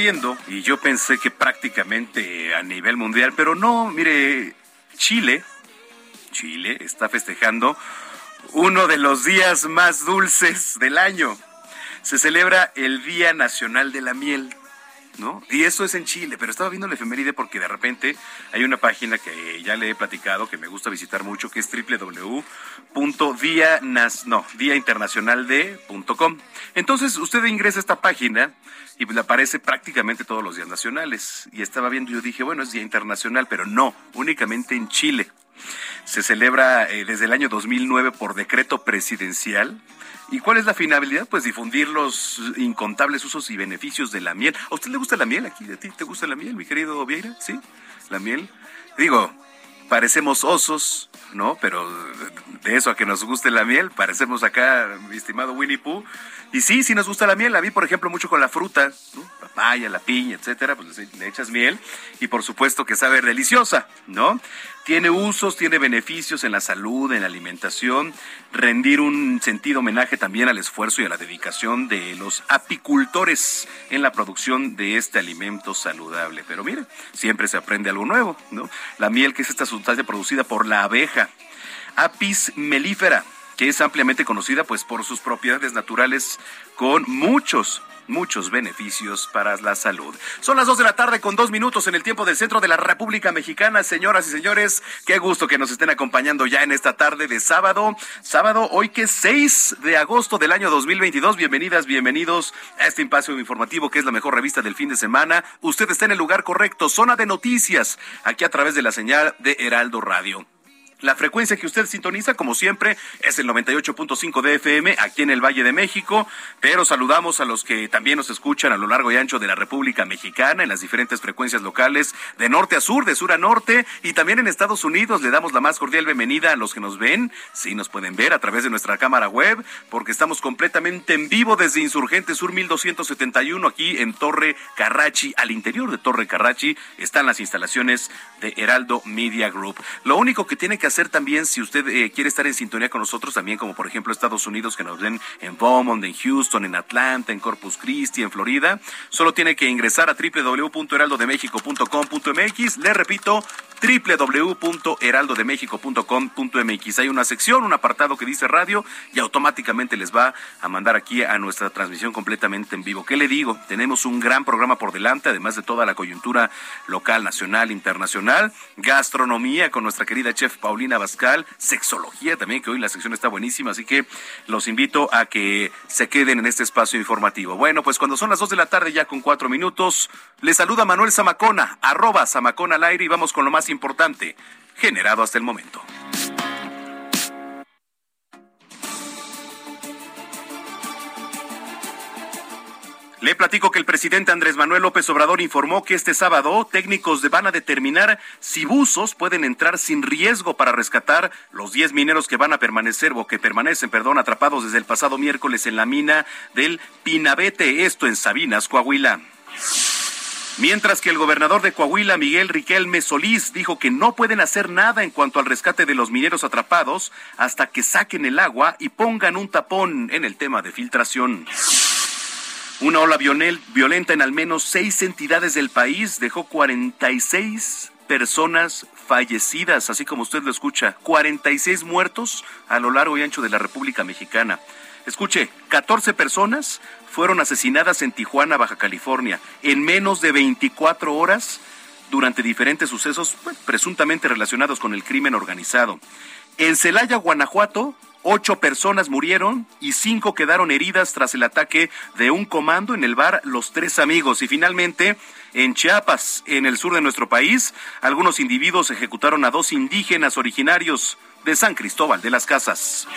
Viendo y yo pensé que prácticamente a nivel mundial, pero no, mire, Chile, Chile está festejando uno de los días más dulces del año. Se celebra el Día Nacional de la Miel. ¿No? Y eso es en Chile, pero estaba viendo la efeméride porque de repente hay una página que ya le he platicado que me gusta visitar mucho, que es www.diainternacionalde.com. Entonces usted ingresa a esta página y le aparece prácticamente todos los días nacionales. Y estaba viendo, yo dije, bueno, es Día Internacional, pero no, únicamente en Chile. Se celebra eh, desde el año 2009 por decreto presidencial. ¿Y cuál es la finalidad? Pues difundir los incontables usos y beneficios de la miel. ¿A usted le gusta la miel? ¿Aquí a ti te gusta la miel, mi querido Vieira? ¿Sí? ¿La miel? Digo, parecemos osos, ¿no? Pero de eso a que nos guste la miel, parecemos acá, mi estimado Winnie Pooh. Y sí, sí nos gusta la miel. A mí, por ejemplo, mucho con la fruta, ¿no? papaya, la piña, etcétera, pues le echas miel y por supuesto que sabe deliciosa, ¿no? Tiene usos, tiene beneficios en la salud, en la alimentación, rendir un sentido homenaje también al esfuerzo y a la dedicación de los apicultores en la producción de este alimento saludable. Pero mire, siempre se aprende algo nuevo, ¿no? La miel, que es esta sustancia producida por la abeja, Apis mellifera, que es ampliamente conocida pues por sus propiedades naturales con muchos muchos beneficios para la salud. Son las dos de la tarde con dos minutos en el tiempo del centro de la República Mexicana. Señoras y señores, qué gusto que nos estén acompañando ya en esta tarde de sábado. Sábado, hoy que es 6 de agosto del año 2022. Bienvenidas, bienvenidos a este espacio informativo que es la mejor revista del fin de semana. Usted está en el lugar correcto, zona de noticias, aquí a través de la señal de Heraldo Radio. La frecuencia que usted sintoniza, como siempre, es el 98.5 de FM aquí en el Valle de México, pero saludamos a los que también nos escuchan a lo largo y ancho de la República Mexicana en las diferentes frecuencias locales de norte a sur, de sur a norte y también en Estados Unidos. Le damos la más cordial bienvenida a los que nos ven, sí nos pueden ver a través de nuestra cámara web, porque estamos completamente en vivo desde Insurgente Sur 1271 aquí en Torre Carrachi, al interior de Torre Carrachi están las instalaciones de Heraldo Media Group. Lo único que tiene que hacer también si usted eh, quiere estar en sintonía con nosotros, también como por ejemplo Estados Unidos, que nos ven en Beaumont, en Houston, en Atlanta, en Corpus Christi, en Florida, solo tiene que ingresar a www.heraldodemexico.com.mx. Le repito, www.heraldodemexico.com.mx. Hay una sección, un apartado que dice radio y automáticamente les va a mandar aquí a nuestra transmisión completamente en vivo. ¿Qué le digo? Tenemos un gran programa por delante, además de toda la coyuntura local, nacional, internacional, gastronomía con nuestra querida chef Paulina Bascal, sexología también, que hoy la sección está buenísima, así que los invito a que se queden en este espacio informativo. Bueno, pues cuando son las dos de la tarde, ya con cuatro minutos, les saluda Manuel Zamacona, arroba Zamacona al aire y vamos con lo más importante generado hasta el momento. Le platico que el presidente Andrés Manuel López Obrador informó que este sábado técnicos van a determinar si buzos pueden entrar sin riesgo para rescatar los 10 mineros que van a permanecer o que permanecen, perdón, atrapados desde el pasado miércoles en la mina del Pinabete, esto en Sabinas, Coahuila. Mientras que el gobernador de Coahuila, Miguel Riquelme Solís, dijo que no pueden hacer nada en cuanto al rescate de los mineros atrapados hasta que saquen el agua y pongan un tapón en el tema de filtración. Una ola violenta en al menos seis entidades del país dejó 46 personas fallecidas, así como usted lo escucha, 46 muertos a lo largo y ancho de la República Mexicana. Escuche, 14 personas fueron asesinadas en Tijuana, Baja California, en menos de 24 horas durante diferentes sucesos pues, presuntamente relacionados con el crimen organizado. En Celaya, Guanajuato, Ocho personas murieron y cinco quedaron heridas tras el ataque de un comando en el bar Los Tres Amigos. Y finalmente, en Chiapas, en el sur de nuestro país, algunos individuos ejecutaron a dos indígenas originarios de San Cristóbal de las Casas.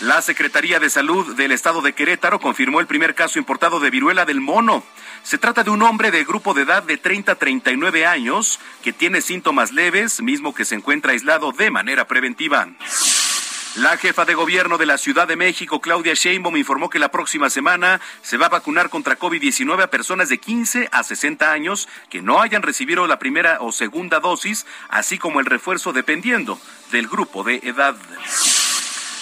La Secretaría de Salud del Estado de Querétaro confirmó el primer caso importado de viruela del mono. Se trata de un hombre de grupo de edad de 30 a 39 años que tiene síntomas leves, mismo que se encuentra aislado de manera preventiva. La jefa de gobierno de la Ciudad de México, Claudia Sheinbaum, informó que la próxima semana se va a vacunar contra COVID-19 a personas de 15 a 60 años que no hayan recibido la primera o segunda dosis, así como el refuerzo dependiendo del grupo de edad.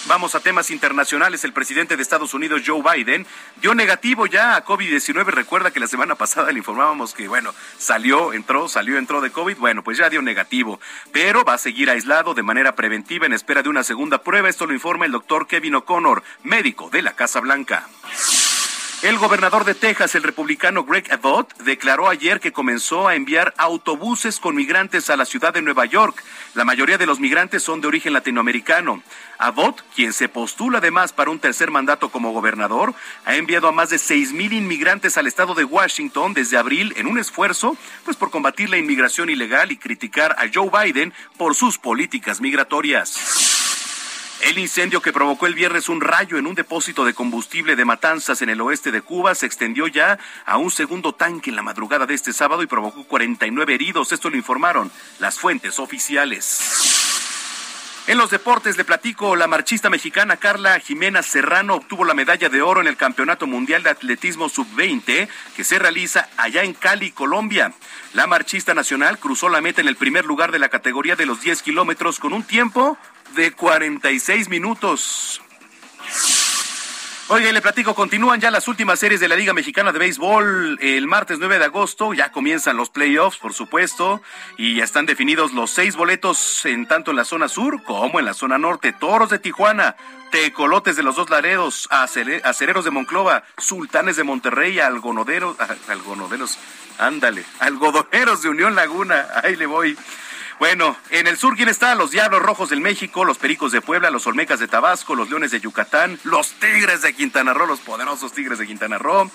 Vamos a temas internacionales. El presidente de Estados Unidos, Joe Biden, dio negativo ya a COVID-19. Recuerda que la semana pasada le informábamos que, bueno, salió, entró, salió, entró de COVID. Bueno, pues ya dio negativo, pero va a seguir aislado de manera preventiva en espera de una segunda prueba. Esto lo informa el doctor Kevin O'Connor, médico de la Casa Blanca. El gobernador de Texas, el republicano Greg Abbott, declaró ayer que comenzó a enviar autobuses con migrantes a la ciudad de Nueva York. La mayoría de los migrantes son de origen latinoamericano. Abbott, quien se postula además para un tercer mandato como gobernador, ha enviado a más de seis mil inmigrantes al estado de Washington desde abril en un esfuerzo pues por combatir la inmigración ilegal y criticar a Joe Biden por sus políticas migratorias. El incendio que provocó el viernes un rayo en un depósito de combustible de Matanzas en el oeste de Cuba se extendió ya a un segundo tanque en la madrugada de este sábado y provocó 49 heridos. Esto lo informaron las fuentes oficiales. En los deportes le platico, la marchista mexicana Carla Jimena Serrano obtuvo la medalla de oro en el Campeonato Mundial de Atletismo Sub-20 que se realiza allá en Cali, Colombia. La marchista nacional cruzó la meta en el primer lugar de la categoría de los 10 kilómetros con un tiempo de 46 minutos. Oye, le platico, continúan ya las últimas series de la Liga Mexicana de Béisbol. El martes 9 de agosto ya comienzan los playoffs, por supuesto, y ya están definidos los seis boletos en tanto en la zona sur como en la zona norte. Toros de Tijuana, Tecolotes de los dos Laredos, Acereros de Monclova, Sultanes de Monterrey, Algonoderos, Algonoderos, ándale, Algodoneros de Unión Laguna, ahí le voy. Bueno, en el sur, ¿quién está? Los Diablos Rojos del México, los Pericos de Puebla, los Olmecas de Tabasco, los Leones de Yucatán, los Tigres de Quintana Roo, los poderosos Tigres de Quintana Roo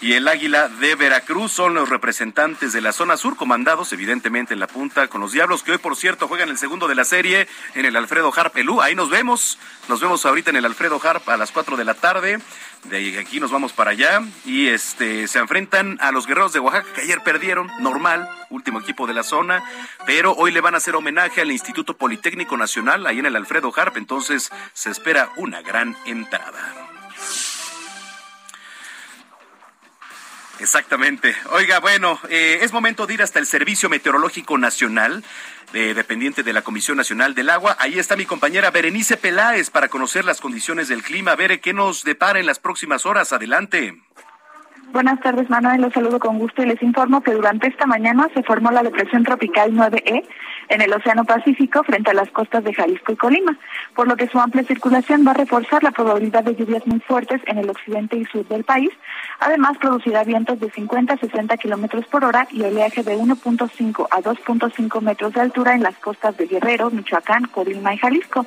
y el Águila de Veracruz son los representantes de la zona sur, comandados evidentemente en la punta con los Diablos, que hoy por cierto juegan el segundo de la serie en el Alfredo Harp Elú. Ahí nos vemos, nos vemos ahorita en el Alfredo Harp a las 4 de la tarde. De aquí nos vamos para allá y este se enfrentan a los guerreros de Oaxaca que ayer perdieron, normal, último equipo de la zona, pero hoy le van a hacer homenaje al Instituto Politécnico Nacional ahí en el Alfredo Harp, entonces se espera una gran entrada. Exactamente. Oiga, bueno, eh, es momento de ir hasta el Servicio Meteorológico Nacional, dependiente de la Comisión Nacional del Agua. Ahí está mi compañera Berenice Peláez para conocer las condiciones del clima. Bere, ¿qué nos depara en las próximas horas? Adelante. Buenas tardes, Manuel. Los saludo con gusto y les informo que durante esta mañana se formó la depresión tropical 9E en el Océano Pacífico frente a las costas de Jalisco y Colima, por lo que su amplia circulación va a reforzar la probabilidad de lluvias muy fuertes en el occidente y sur del país. Además, producirá vientos de 50 a 60 kilómetros por hora y oleaje de 1.5 a 2.5 metros de altura en las costas de Guerrero, Michoacán, Colima y Jalisco.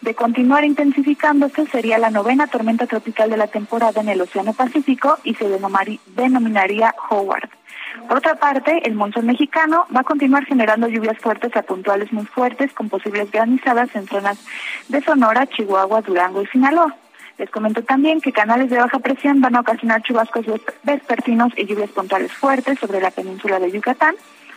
De continuar intensificándose, sería la novena tormenta tropical de la temporada en el Océano Pacífico y se denominaría Howard. Por otra parte, el monzón mexicano va a continuar generando lluvias fuertes a puntuales muy fuertes con posibles granizadas en zonas de Sonora, Chihuahua, Durango y Sinaloa. Les comento también que canales de baja presión van a ocasionar chubascos vespertinos y lluvias puntuales fuertes sobre la península de Yucatán,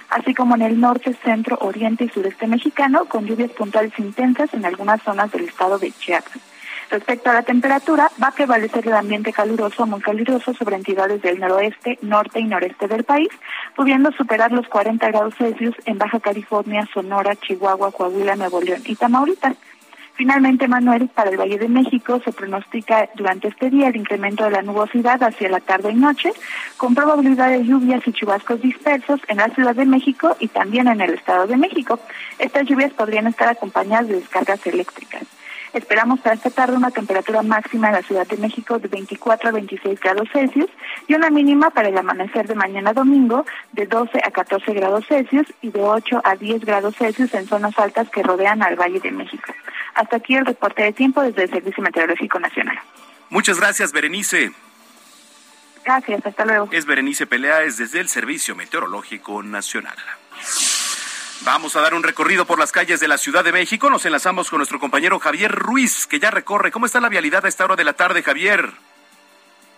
así como en el norte, centro, oriente y sureste mexicano, con lluvias puntuales intensas en algunas zonas del estado de Chiapas. Respecto a la temperatura, va a prevalecer el ambiente caluroso o muy caluroso sobre entidades del noroeste, norte y noreste del país, pudiendo superar los 40 grados Celsius en Baja California, Sonora, Chihuahua, Coahuila, Nuevo León y Tamaulipas. Finalmente, Manuel, para el Valle de México se pronostica durante este día el incremento de la nubosidad hacia la tarde y noche, con probabilidad de lluvias y chubascos dispersos en la Ciudad de México y también en el Estado de México. Estas lluvias podrían estar acompañadas de descargas eléctricas. Esperamos para esta tarde una temperatura máxima en la Ciudad de México de 24 a 26 grados Celsius y una mínima para el amanecer de mañana domingo de 12 a 14 grados Celsius y de 8 a 10 grados Celsius en zonas altas que rodean al Valle de México. Hasta aquí el reporte de tiempo desde el Servicio Meteorológico Nacional. Muchas gracias, Berenice. Gracias, hasta luego. Es Berenice Pelea, es desde el Servicio Meteorológico Nacional. Vamos a dar un recorrido por las calles de la Ciudad de México. Nos enlazamos con nuestro compañero Javier Ruiz, que ya recorre. ¿Cómo está la vialidad a esta hora de la tarde, Javier?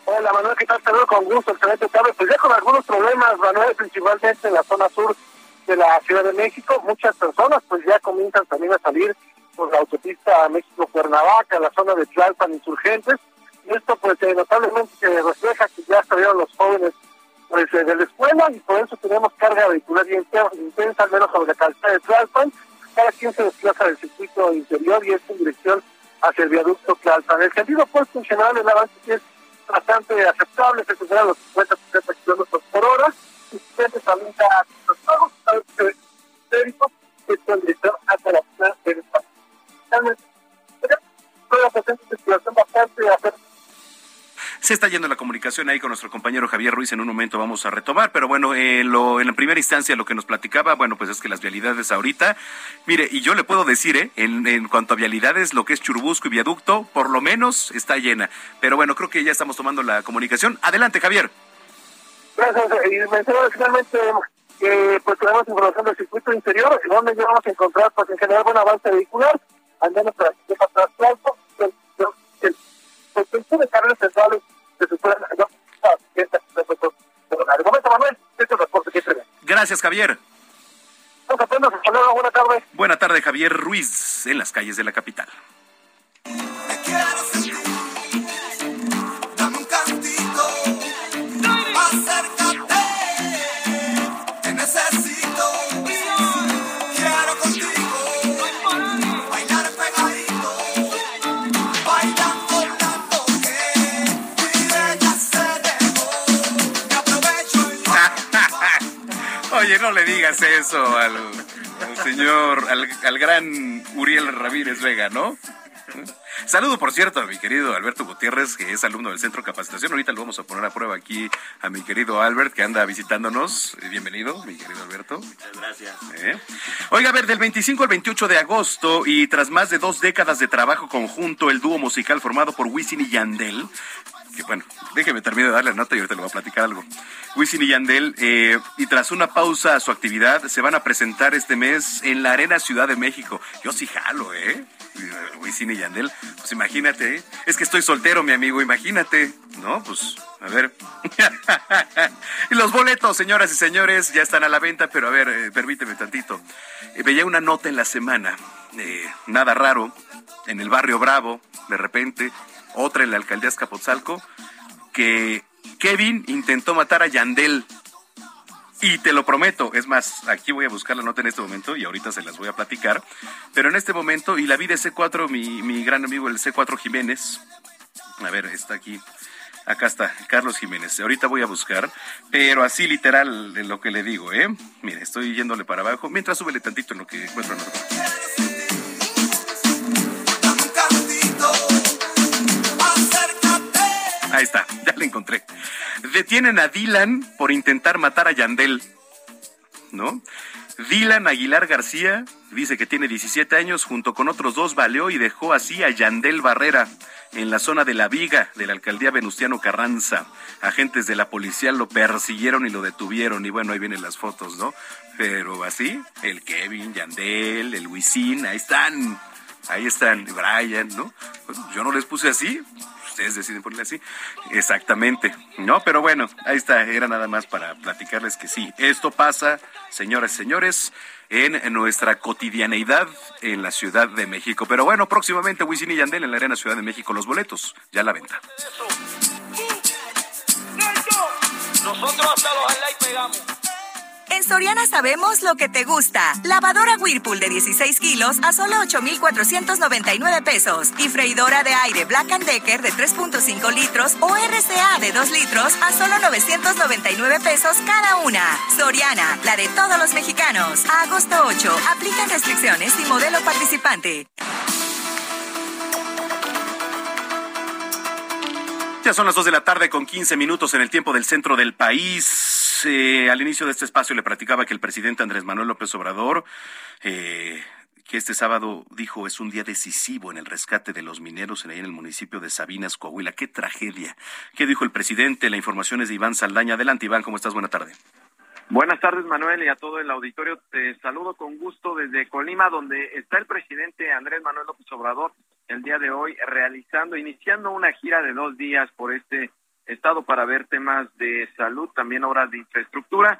Hola, Manuel, ¿qué tal? Saludos con gusto, excelente tarde. Pues ya con algunos problemas, Manuel, principalmente en la zona sur de la Ciudad de México. Muchas personas pues ya comienzan también a salir por la autopista México-Cuernavaca, la zona de Tlalpan, Insurgentes. Y esto pues eh, notablemente se refleja que ya salieron los jóvenes pues, eh, de la escuela y por eso tenemos carga vehicular bien intensa, al menos sobre la calzada de Tlalpan. Cada quien se desplaza del circuito interior y es en dirección hacia el viaducto Tlalpan. El sentido pues en el avance es bastante aceptable, se supera los 50 60 kilómetros por hora. Y se también está los pagos, técnico, que es en dirección hacia la ciudad de la situación bastante aceptable se está yendo la comunicación ahí con nuestro compañero Javier Ruiz. En un momento vamos a retomar, pero bueno, en, lo, en la primera instancia lo que nos platicaba, bueno, pues es que las vialidades ahorita, mire, y yo le puedo decir, ¿eh? en, en cuanto a vialidades, lo que es Churubusco y Viaducto, por lo menos está llena. Pero bueno, creo que ya estamos tomando la comunicación. Adelante, Javier. Gracias. Y mencionaba finalmente que pues tenemos información del circuito interior, donde ya vamos a encontrar pues en general buen avance vehicular, al menos para que para el, el, el, de carreras centrales Gracias, Javier. Buenas tardes. Buena tarde, Javier Ruiz, en las calles de la capital. Digas eso al, señor, al, gran Uriel Ramírez Vega, ¿no? Saludo, por cierto, a mi querido Alberto Gutiérrez, que es alumno del Centro de Capacitación. Ahorita lo vamos a poner a prueba aquí a mi querido Albert, que anda visitándonos. Bienvenido, mi querido Alberto. Muchas gracias. ¿Eh? Oiga, a ver, del 25 al 28 de agosto y tras más de dos décadas de trabajo conjunto, el dúo musical formado por Wisin y Yandel que bueno, déjeme terminar de darle la nota y ahorita le voy a platicar algo. Wisin y Yandel, eh, y tras una pausa a su actividad, se van a presentar este mes en la Arena Ciudad de México. Yo sí jalo, ¿eh? Wisin y Yandel, pues imagínate, ¿eh? es que estoy soltero, mi amigo, imagínate, ¿no? Pues, a ver. y los boletos, señoras y señores, ya están a la venta, pero a ver, eh, permíteme tantito. Eh, veía una nota en la semana, nada raro, en el barrio Bravo, de repente, otra en la alcaldía Escapotzalco, que Kevin intentó matar a Yandel. Y te lo prometo, es más, aquí voy a buscar la nota en este momento y ahorita se las voy a platicar. Pero en este momento, y la vi de C4, mi, mi gran amigo el C4 Jiménez, a ver, está aquí, acá está, Carlos Jiménez. Ahorita voy a buscar, pero así literal de lo que le digo, ¿eh? Mire, estoy yéndole para abajo, mientras súbele tantito en lo que encuentro en Ahí está, ya la encontré. Detienen a Dylan por intentar matar a Yandel. ¿No? Dylan Aguilar García dice que tiene 17 años, junto con otros dos valió y dejó así a Yandel Barrera en la zona de La Viga de la alcaldía Venustiano Carranza. Agentes de la policía lo persiguieron y lo detuvieron y bueno, ahí vienen las fotos, ¿no? Pero así, el Kevin, Yandel, el Wisin, ahí están Ahí están, Brian, ¿no? yo no les puse así, ustedes deciden ponerle así. Exactamente. No, pero bueno, ahí está, era nada más para platicarles que sí, esto pasa, señoras y señores, en nuestra cotidianeidad en la Ciudad de México. Pero bueno, próximamente Wisin y Yandel en la Arena Ciudad de México, los boletos, ya a la venta. Nosotros hasta los pegamos. En Soriana sabemos lo que te gusta. Lavadora Whirlpool de 16 kilos a solo 8,499 pesos. Y freidora de aire Black Decker de 3,5 litros o RCA de 2 litros a solo 999 pesos cada una. Soriana, la de todos los mexicanos. A agosto 8. Aplican restricciones y modelo participante. Ya son las 2 de la tarde con 15 minutos en el tiempo del centro del país. Eh, al inicio de este espacio le platicaba que el presidente Andrés Manuel López Obrador, eh, que este sábado dijo es un día decisivo en el rescate de los mineros en, ahí en el municipio de Sabinas, Coahuila. ¡Qué tragedia! ¿Qué dijo el presidente? La información es de Iván Saldaña. Adelante, Iván, ¿cómo estás? Buena tarde. Buenas tardes, Manuel, y a todo el auditorio. Te saludo con gusto desde Colima, donde está el presidente Andrés Manuel López Obrador el día de hoy realizando, iniciando una gira de dos días por este estado para ver temas de salud, también obras de infraestructura.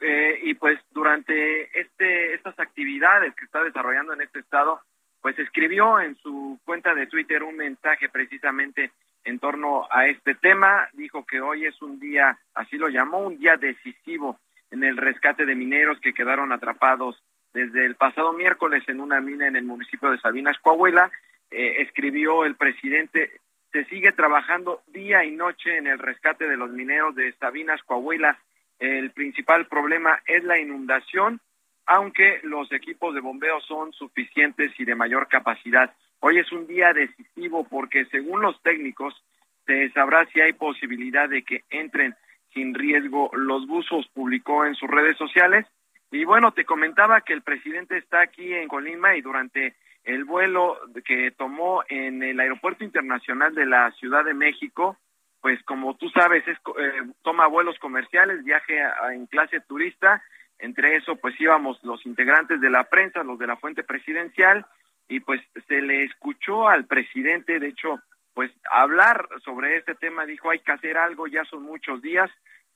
Eh, y pues durante este estas actividades que está desarrollando en este estado, pues escribió en su cuenta de Twitter un mensaje precisamente en torno a este tema. Dijo que hoy es un día, así lo llamó, un día decisivo en el rescate de mineros que quedaron atrapados desde el pasado miércoles en una mina en el municipio de Sabinas, Coahuila. Eh, escribió el presidente, se sigue trabajando día y noche en el rescate de los mineros de Sabinas, Coahuila. El principal problema es la inundación, aunque los equipos de bombeo son suficientes y de mayor capacidad. Hoy es un día decisivo porque según los técnicos se sabrá si hay posibilidad de que entren sin riesgo los buzos, publicó en sus redes sociales. Y bueno, te comentaba que el presidente está aquí en Colima y durante el vuelo que tomó en el Aeropuerto Internacional de la Ciudad de México, pues como tú sabes, es, eh, toma vuelos comerciales, viaje en clase turista, entre eso pues íbamos los integrantes de la prensa, los de la fuente presidencial, y pues se le escuchó al presidente, de hecho, pues hablar sobre este tema, dijo hay que hacer algo, ya son muchos días,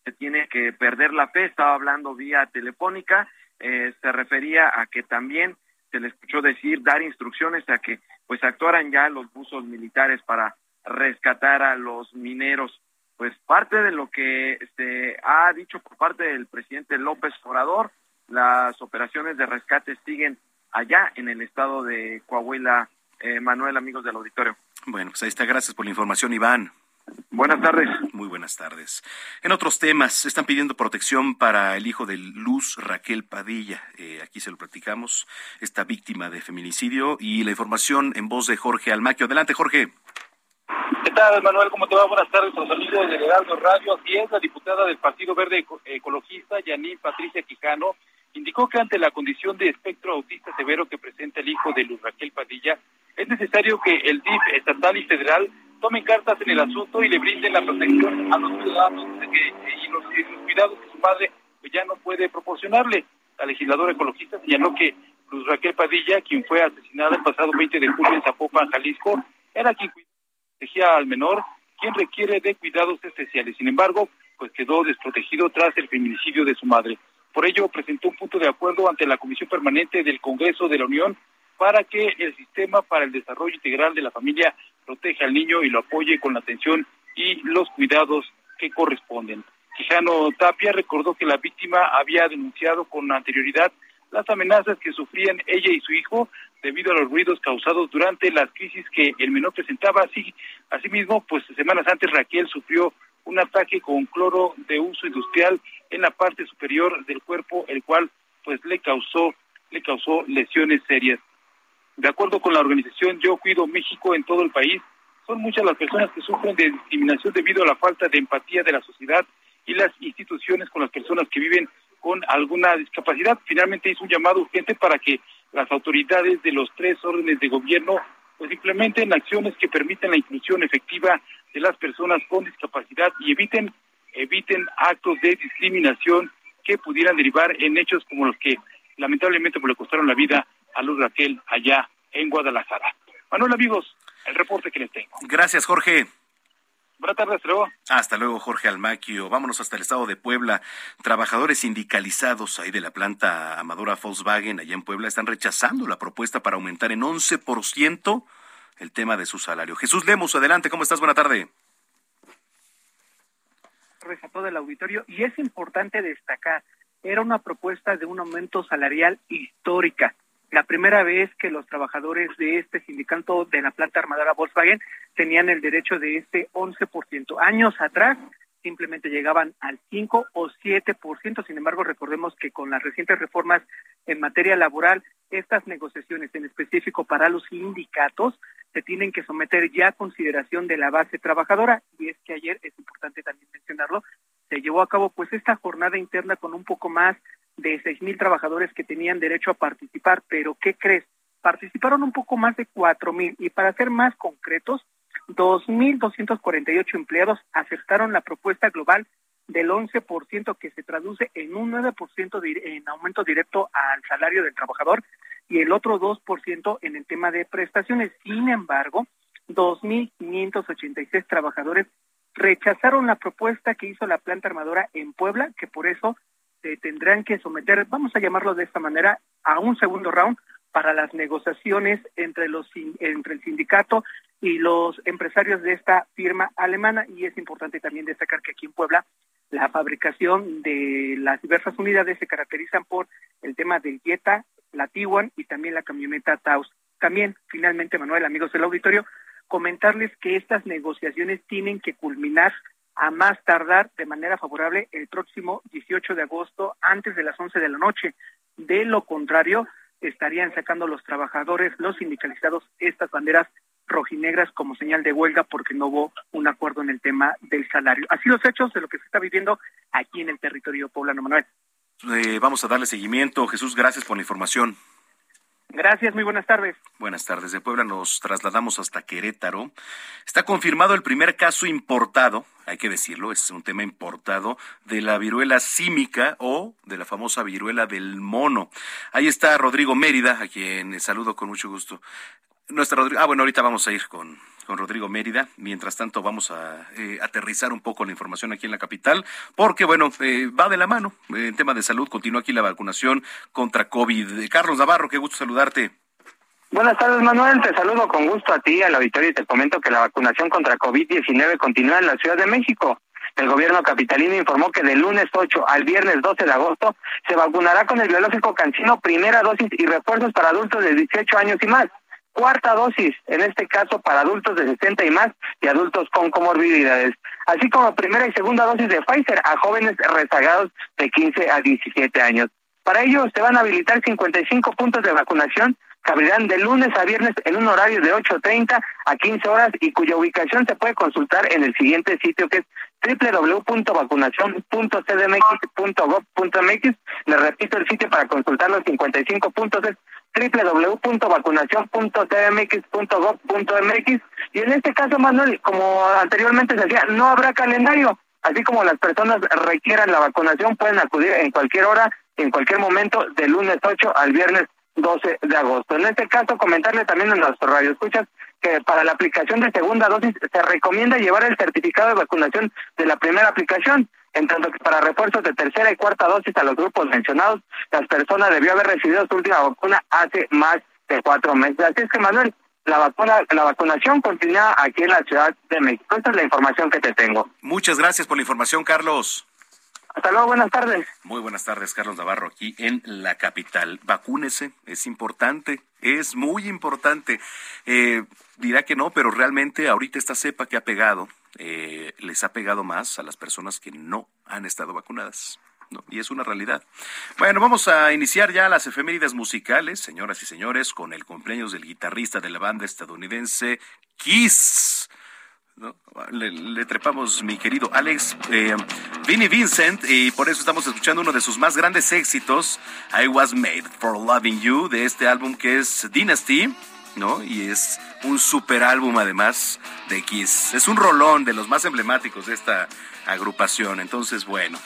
se tiene que perder la fe, estaba hablando vía telefónica, eh, se refería a que también se le escuchó decir, dar instrucciones a que pues actuaran ya los buzos militares para rescatar a los mineros. Pues parte de lo que se ha dicho por parte del presidente López Obrador, las operaciones de rescate siguen allá en el estado de Coahuila. Eh, Manuel, amigos del auditorio. Bueno, pues ahí está. Gracias por la información, Iván. Buenas tardes. Muy buenas tardes. En otros temas, están pidiendo protección para el hijo de Luz Raquel Padilla. Eh, aquí se lo platicamos, esta víctima de feminicidio y la información en voz de Jorge Almaquio. Adelante, Jorge. ¿Qué tal, Manuel? ¿Cómo te va? Buenas tardes, los amigos de Heraldo Radio. Así es, la diputada del Partido Verde Ecologista, Yaní Patricia Quijano, indicó que ante la condición de espectro autista severo que presenta el hijo de Luz Raquel Padilla, es necesario que el DIF estatal y federal tomen cartas en el asunto y le brinden la protección a los ciudadanos y, los, cuidados que su padre pues, ya no puede proporcionarle. La legisladora ecologista señaló que Luz Raquel Padilla, quien fue asesinada el pasado 20 de julio en Zapopan, Jalisco, era quien protegía al menor, quien requiere de cuidados especiales. Sin embargo, pues quedó desprotegido tras el feminicidio de su madre. Por ello, presentó un punto de acuerdo ante la Comisión Permanente del Congreso de la Unión para que el sistema para el desarrollo integral de la familia proteja al niño y lo apoye con la atención y los cuidados que corresponden. Quijano Tapia recordó que la víctima había denunciado con anterioridad las amenazas que sufrían ella y su hijo debido a los ruidos causados durante las crisis que el menor presentaba. Así, asimismo, pues semanas antes Raquel sufrió un ataque con cloro de uso industrial en la parte superior del cuerpo, el cual pues le causó le causó lesiones serias. De acuerdo con la organización Yo Cuido México en todo el país, son muchas las personas que sufren de discriminación debido a la falta de empatía de la sociedad y las instituciones con las personas que viven con alguna discapacidad. Finalmente hizo un llamado urgente para que las autoridades de los tres órdenes de gobierno pues implementen acciones que permitan la inclusión efectiva de las personas con discapacidad y eviten eviten actos de discriminación que pudieran derivar en hechos como los que lamentablemente pues, le costaron la vida a Luz Raquel allá en Guadalajara. Manuel, amigos, el reporte que les tengo. Gracias, Jorge. Buenas tardes, luego. Hasta luego, Jorge Almaquio. Vámonos hasta el estado de Puebla. Trabajadores sindicalizados ahí de la planta amadora Volkswagen allá en Puebla están rechazando la propuesta para aumentar en 11% el tema de su salario. Jesús Lemos, adelante, ¿cómo estás? Buena tarde. A todo el auditorio y es importante destacar, era una propuesta de un aumento salarial histórica la primera vez que los trabajadores de este sindicato de la planta armadora Volkswagen tenían el derecho de este 11%. Años atrás simplemente llegaban al 5 o 7%. Sin embargo, recordemos que con las recientes reformas en materia laboral, estas negociaciones en específico para los sindicatos se tienen que someter ya a consideración de la base trabajadora. Y es que ayer, es importante también mencionarlo, se llevó a cabo pues esta jornada interna con un poco más de seis mil trabajadores que tenían derecho a participar, pero ¿qué crees? Participaron un poco más de cuatro mil y para ser más concretos, dos mil doscientos cuarenta y ocho empleados aceptaron la propuesta global del 11% que se traduce en un 9% de, en aumento directo al salario del trabajador y el otro 2% en el tema de prestaciones. Sin embargo, 2.586 trabajadores rechazaron la propuesta que hizo la planta armadora en Puebla, que por eso se tendrán que someter, vamos a llamarlo de esta manera, a un segundo round para las negociaciones entre los entre el sindicato y los empresarios de esta firma alemana y es importante también destacar que aquí en Puebla la fabricación de las diversas unidades se caracterizan por el tema del Jetta, la Tiguan y también la camioneta Taos. También, finalmente, Manuel, amigos del auditorio, comentarles que estas negociaciones tienen que culminar a más tardar de manera favorable el próximo 18 de agosto antes de las 11 de la noche. De lo contrario, estarían sacando los trabajadores, los sindicalizados, estas banderas rojinegras como señal de huelga porque no hubo un acuerdo en el tema del salario. Así los hechos de lo que se está viviendo aquí en el territorio poblano Manuel. Eh, vamos a darle seguimiento. Jesús, gracias por la información. Gracias, muy buenas tardes. Buenas tardes. De Puebla nos trasladamos hasta Querétaro. Está confirmado el primer caso importado, hay que decirlo, es un tema importado, de la viruela símica o de la famosa viruela del mono. Ahí está Rodrigo Mérida, a quien saludo con mucho gusto. Nuestra Rodrigo, ah, bueno, ahorita vamos a ir con, con Rodrigo Mérida. Mientras tanto, vamos a eh, aterrizar un poco la información aquí en la capital, porque, bueno, eh, va de la mano. En tema de salud, continúa aquí la vacunación contra COVID. Carlos Navarro, qué gusto saludarte. Buenas tardes, Manuel. Te saludo con gusto a ti, al auditorio, y te comento que la vacunación contra COVID-19 continúa en la Ciudad de México. El gobierno capitalino informó que del lunes 8 al viernes 12 de agosto se vacunará con el biológico cancino primera dosis y refuerzos para adultos de 18 años y más cuarta dosis, en este caso para adultos de 60 y más y adultos con comorbilidades, así como primera y segunda dosis de Pfizer a jóvenes rezagados de 15 a 17 años. Para ello se van a habilitar 55 puntos de vacunación que abrirán de lunes a viernes en un horario de 8.30 a 15 horas y cuya ubicación se puede consultar en el siguiente sitio que es www.vacunacion.cdmx.gov.mx. Le repito el sitio para consultar los 55 puntos es www.vacunación.cdmx.gov.mx y en este caso, Manuel, como anteriormente se decía, no habrá calendario, así como las personas requieran la vacunación, pueden acudir en cualquier hora, en cualquier momento, de lunes 8 al viernes 12 de agosto. En este caso, comentarle también en nuestro radio escuchas que para la aplicación de segunda dosis se recomienda llevar el certificado de vacunación de la primera aplicación, en tanto que para refuerzos de tercera y cuarta dosis a los grupos mencionados, las personas debió haber recibido su última vacuna hace más de cuatro meses. Así es que, Manuel, la vacuna, la vacunación continúa aquí en la Ciudad de México. Esta es la información que te tengo. Muchas gracias por la información, Carlos. Hasta luego, buenas tardes. Muy buenas tardes, Carlos Navarro, aquí en la capital. Vacúnese, es importante, es muy importante. Eh, dirá que no, pero realmente ahorita esta cepa que ha pegado, eh, les ha pegado más a las personas que no han estado vacunadas. Y es una realidad. Bueno, vamos a iniciar ya las efemérides musicales, señoras y señores, con el cumpleaños del guitarrista de la banda estadounidense Kiss. Le, trepamos, mi querido Alex, eh, Vinnie Vincent, y por eso estamos escuchando uno de sus más grandes éxitos, I Was Made for Loving You, de este álbum que es Dynasty, ¿no? Y es un super álbum además de Kiss. Es un rolón de los más emblemáticos de esta agrupación. Entonces, bueno,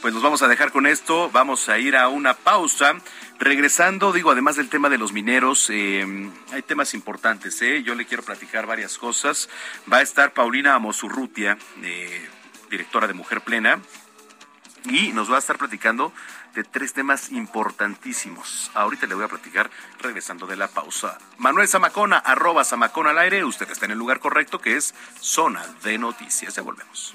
pues nos vamos a dejar con esto, vamos a ir a una pausa. Regresando, digo, además del tema de los mineros, eh, hay temas importantes, ¿eh? Yo le quiero platicar varias cosas. Va a estar Paulina Amosurrutia, eh, directora de Mujer Plena, y nos va a estar platicando de tres temas importantísimos. Ahorita le voy a platicar regresando de la pausa. Manuel Zamacona, arroba Zamacona al aire. Usted está en el lugar correcto que es Zona de Noticias. Ya volvemos.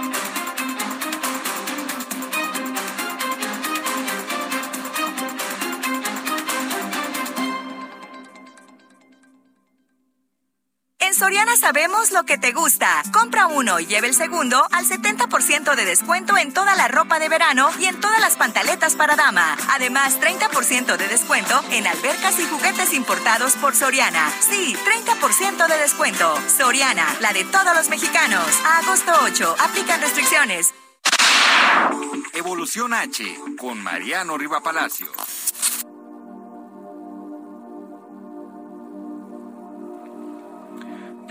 Soriana sabemos lo que te gusta. Compra uno y lleve el segundo al 70% de descuento en toda la ropa de verano y en todas las pantaletas para dama. Además, 30% de descuento en albercas y juguetes importados por Soriana. Sí, 30% de descuento. Soriana, la de todos los mexicanos. A agosto 8, aplican restricciones. Evolución H con Mariano Riva Palacio.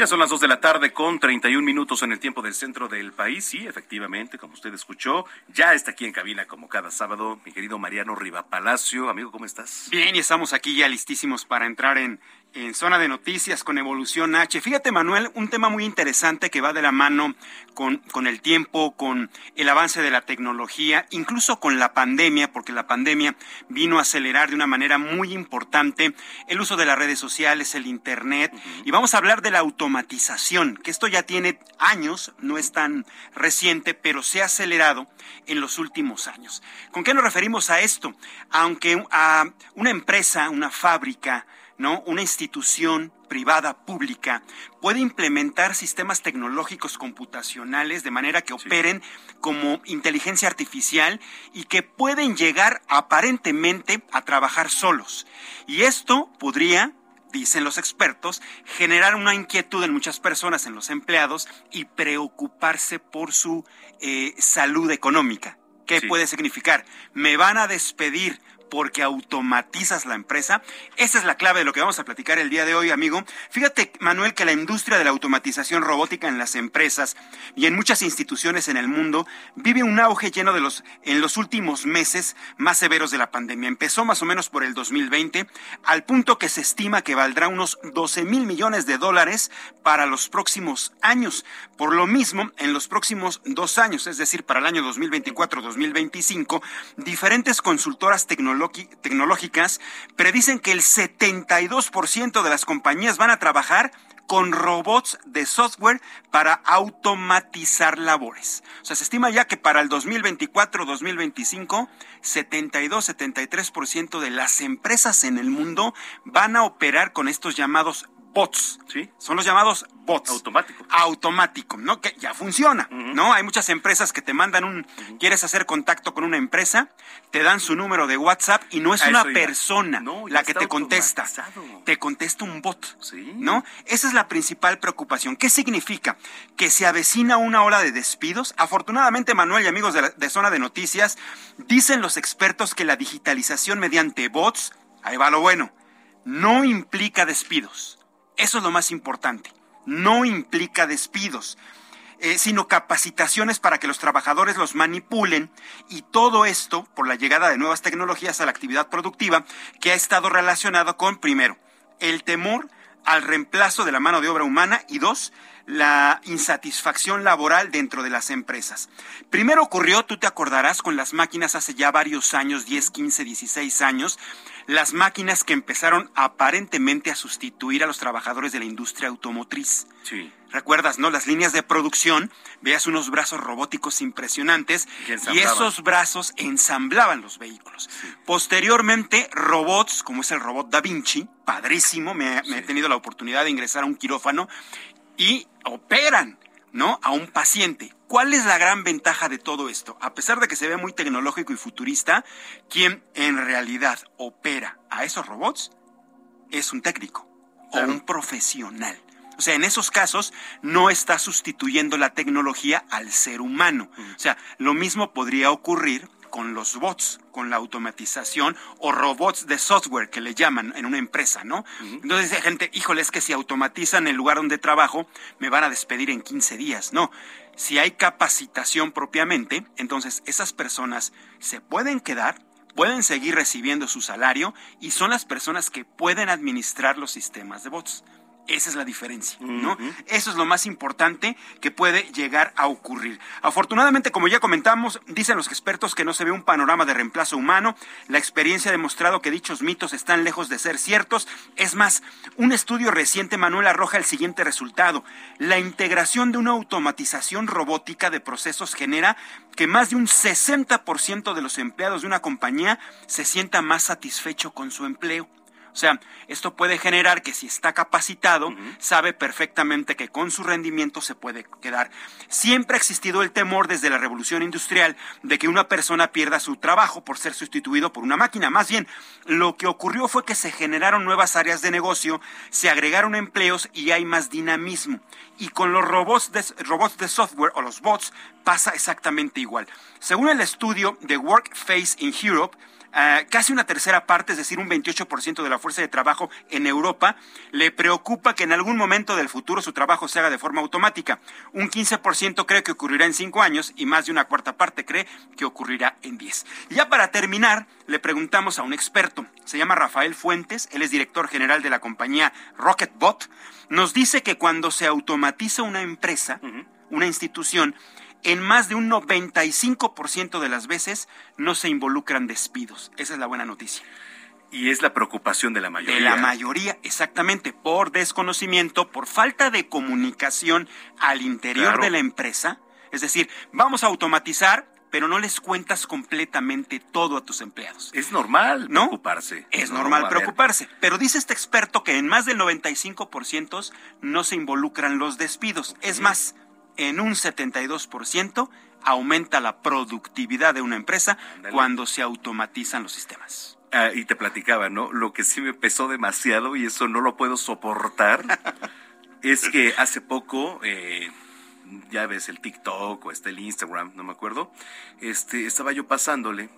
Ya son las dos de la tarde con 31 minutos en el tiempo del centro del país. Sí, efectivamente, como usted escuchó, ya está aquí en cabina como cada sábado mi querido Mariano Riva Palacio. Amigo, ¿cómo estás? Bien, y estamos aquí ya listísimos para entrar en, en zona de noticias con Evolución H. Fíjate, Manuel, un tema muy interesante que va de la mano con, con el tiempo, con el avance de la tecnología, incluso con la pandemia, porque la pandemia vino a acelerar de una manera muy importante el uso de las redes sociales, el Internet, y vamos a hablar de la automatización, que esto ya tiene años, no es tan reciente, pero se ha acelerado en los últimos años. ¿Con qué nos referimos a esto? Aunque a una empresa, una fábrica, ¿no? Una institución privada pública puede implementar sistemas tecnológicos computacionales de manera que operen como inteligencia artificial y que pueden llegar aparentemente a trabajar solos. Y esto podría dicen los expertos, generar una inquietud en muchas personas, en los empleados, y preocuparse por su eh, salud económica. ¿Qué puede significar? Me van a despedir porque automatizas la empresa. Esa es la clave de lo que vamos a platicar el día de hoy, amigo. Fíjate, Manuel, que la industria de la automatización robótica en las empresas y en muchas instituciones en el mundo vive un auge lleno de los en los últimos meses más severos de la pandemia. Empezó más o menos por el 2020, al punto que se estima que valdrá unos 12 mil millones de dólares para los próximos años. Por lo mismo, en los próximos dos años, es decir, para el año 2024-2025, diferentes consultoras tecnológicas tecnológicas predicen que el 72% de las compañías van a trabajar con robots de software para automatizar labores. O sea, se estima ya que para el 2024-2025, 72-73% de las empresas en el mundo van a operar con estos llamados bots. Sí. Son los llamados bots. Automático. Automático, ¿no? Que ya funciona, ¿no? Hay muchas empresas que te mandan un, quieres hacer contacto con una empresa, te dan su número de WhatsApp y no es A una persona No, la que te contesta. Te contesta un bot, Sí. ¿no? Esa es la principal preocupación. ¿Qué significa? Que se avecina una ola de despidos. Afortunadamente, Manuel y amigos de, la- de Zona de Noticias, dicen los expertos que la digitalización mediante bots, ahí va lo bueno, no implica despidos. Eso es lo más importante. No implica despidos, eh, sino capacitaciones para que los trabajadores los manipulen y todo esto por la llegada de nuevas tecnologías a la actividad productiva que ha estado relacionado con, primero, el temor al reemplazo de la mano de obra humana y dos, la insatisfacción laboral dentro de las empresas. Primero ocurrió, tú te acordarás, con las máquinas hace ya varios años, 10, 15, 16 años, las máquinas que empezaron aparentemente a sustituir a los trabajadores de la industria automotriz. Sí. ¿Recuerdas, no? Las líneas de producción, veías unos brazos robóticos impresionantes y, esos brazos ensamblaban los vehículos. Posteriormente, robots, como es el robot Da Vinci, padrísimo, me, me he tenido la oportunidad de ingresar a un quirófano y operan, ¿no? A un paciente. ¿Cuál es la gran ventaja de todo esto? A pesar de que se ve muy tecnológico y futurista, quien en realidad opera a esos robots es un técnico o un profesional. O sea, en esos casos no está sustituyendo la tecnología al ser humano. O sea, lo mismo podría ocurrir con los bots, con la automatización o robots de software que le llaman en una empresa, ¿no? Entonces dice gente, híjole, es que si automatizan el lugar donde trabajo, me van a despedir en 15 días. No, si hay capacitación propiamente, entonces esas personas se pueden quedar, pueden seguir recibiendo su salario y son las personas que pueden administrar los sistemas de bots. Esa es la diferencia, ¿no? Eso es lo más importante que puede llegar a ocurrir. Afortunadamente, como ya comentamos, dicen los expertos que no se ve un panorama de reemplazo humano. La experiencia ha demostrado que dichos mitos están lejos de ser ciertos. Es más, un estudio reciente, Manuel, arroja el siguiente resultado. La integración de una automatización robótica de procesos genera que más de un 60% de los empleados de una compañía se sienta más satisfecho con su empleo. O sea, esto puede generar que si está capacitado, sabe perfectamente que con su rendimiento se puede quedar. Siempre ha existido el temor desde la revolución industrial de que una persona pierda su trabajo por ser sustituido por una máquina. Más bien, lo que ocurrió fue que se generaron nuevas áreas de negocio, se agregaron empleos y hay más dinamismo. Y con los robots de, robots de software o los bots pasa exactamente igual. Según el estudio de Workface in Europe, Ah, casi una tercera parte, es decir, un 28% de la fuerza de trabajo en Europa, le preocupa que en algún momento del futuro su trabajo se haga de forma automática. Un 15% cree que ocurrirá en cinco años y más de una cuarta parte cree que ocurrirá en 10. Y ya para terminar, le preguntamos a un experto, se llama Rafael Fuentes, él es director general de la compañía Rocketbot, nos dice que cuando se automatiza una empresa, una institución, en más de un 95% de las veces no se involucran despidos. Esa es la buena noticia. Y es la preocupación de la mayoría. De la mayoría, exactamente, por desconocimiento, por falta de comunicación al interior de la empresa. Es decir, vamos a automatizar, pero no les cuentas completamente todo a tus empleados. Es normal ¿No? preocuparse. Es normal preocuparse. Pero dice este experto que en más del 95% no se involucran los despidos. Es más, en un 72% aumenta la productividad de una empresa cuando se automatizan los sistemas. Ah, y te platicaba, ¿no? Lo que sí me pesó demasiado y eso no lo puedo soportar es que hace poco, eh, ya ves el TikTok o este el Instagram, no me acuerdo, este, estaba yo pasándole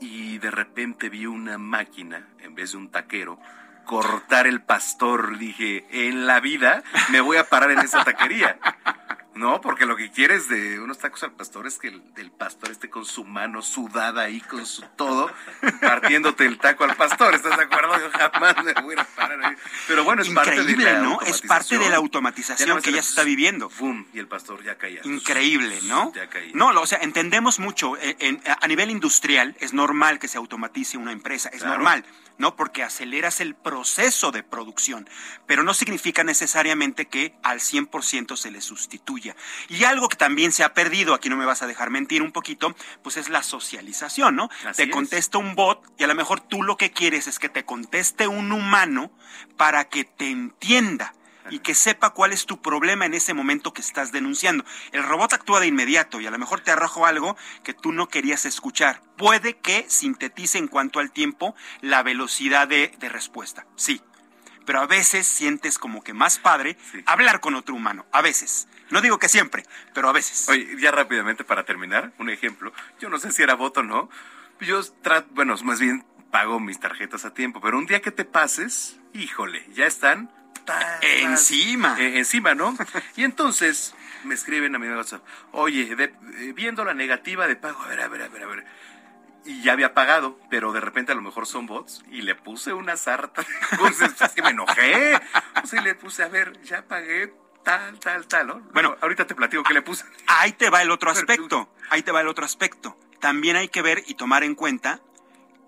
y de repente vi una máquina en vez de un taquero cortar el pastor. Dije, en la vida me voy a parar en esa taquería. No, porque lo que quieres de unos tacos al pastor es que el, pastor esté con su mano sudada ahí, con su todo, partiéndote el taco al pastor. ¿Estás de acuerdo? Yo jamás me voy a parar ahí. Pero bueno, es parte de la ¿no? Es parte de la automatización que ya se está viviendo. ¡Fum! Y el pastor ya caía. Increíble, ¿no? Ya caía. No, o sea, entendemos mucho. Eh, a nivel industrial es normal que se automatice una empresa, es normal. ¿No? Porque aceleras el proceso de producción, pero no significa necesariamente que al 100% se le sustituya. Y algo que también se ha perdido, aquí no me vas a dejar mentir un poquito, pues es la socialización, ¿no? te contesta un bot y a lo mejor tú lo que quieres es que te conteste un humano para que te entienda y que sepa cuál es tu problema en ese momento que estás denunciando. El robot actúa de inmediato y a lo mejor te arrojo algo que tú no querías escuchar. Puede que sintetice en cuanto al tiempo la velocidad de, respuesta, sí. Pero a veces sientes como que más padre hablar con otro humano, a veces. No digo que siempre, pero a veces. Oye, ya rápidamente para terminar, un ejemplo. Yo no sé si era voto o no. Yo trato, bueno, más bien pago mis tarjetas a tiempo, pero un día que te pases, híjole, ya están Encima. Eh, encima, ¿no? Y entonces me escriben a mi WhatsApp, oye, eh, viendo la negativa de pago, a ver, a ver, a ver, a ver. Y ya había pagado, pero de repente a lo mejor son bots y le puse una sarta. Entonces, es que me enojé. O sea, le puse, a ver, ya pagué, tal, tal, tal, ¿no? Bueno, ahorita te platico qué le puse. Ahí te va el otro aspecto, ahí te va el otro aspecto. También hay que ver y tomar en cuenta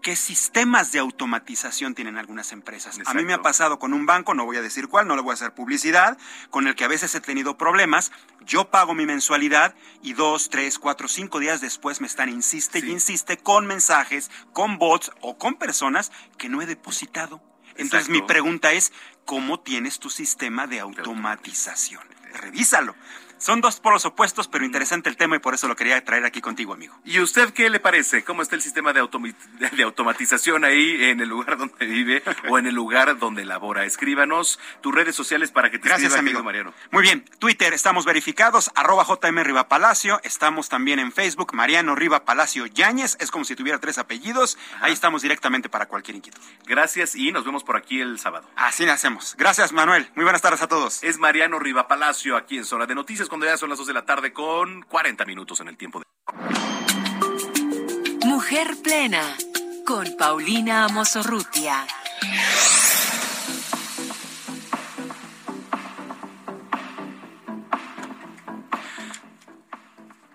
qué sistemas de automatización tienen algunas empresas. A mí me ha pasado con un banco, no voy a decir cuál, no le voy a hacer publicidad, con el que a veces he tenido problemas. Yo pago mi mensualidad y dos, tres, cuatro, cinco días después me están insiste y insiste con mensajes, con bots o con personas que no he depositado. Entonces mi pregunta es, ¿cómo tienes tu sistema de automatización? Revísalo. Son dos polos opuestos, pero interesante el tema y por eso lo quería traer aquí contigo, amigo. ¿Y usted qué le parece? ¿Cómo está el sistema de, de automatización ahí en el lugar donde vive o en el lugar donde labora? Escríbanos tus redes sociales para que te Gracias, amigo Mariano. Muy bien, Twitter estamos verificados, arroba JM Riva Palacio, estamos también en Facebook, Mariano Riva Palacio Yáñez, es como si tuviera tres apellidos, ahí estamos directamente para cualquier inquietud. Gracias y nos vemos por aquí el sábado. Así hacemos. Gracias, Manuel. Muy buenas tardes a todos. Es Mariano Riva Palacio aquí en Zona de Noticias cuando ya son las 2 de la tarde con 40 minutos en el tiempo de... Mujer Plena con Paulina Amosorrutia.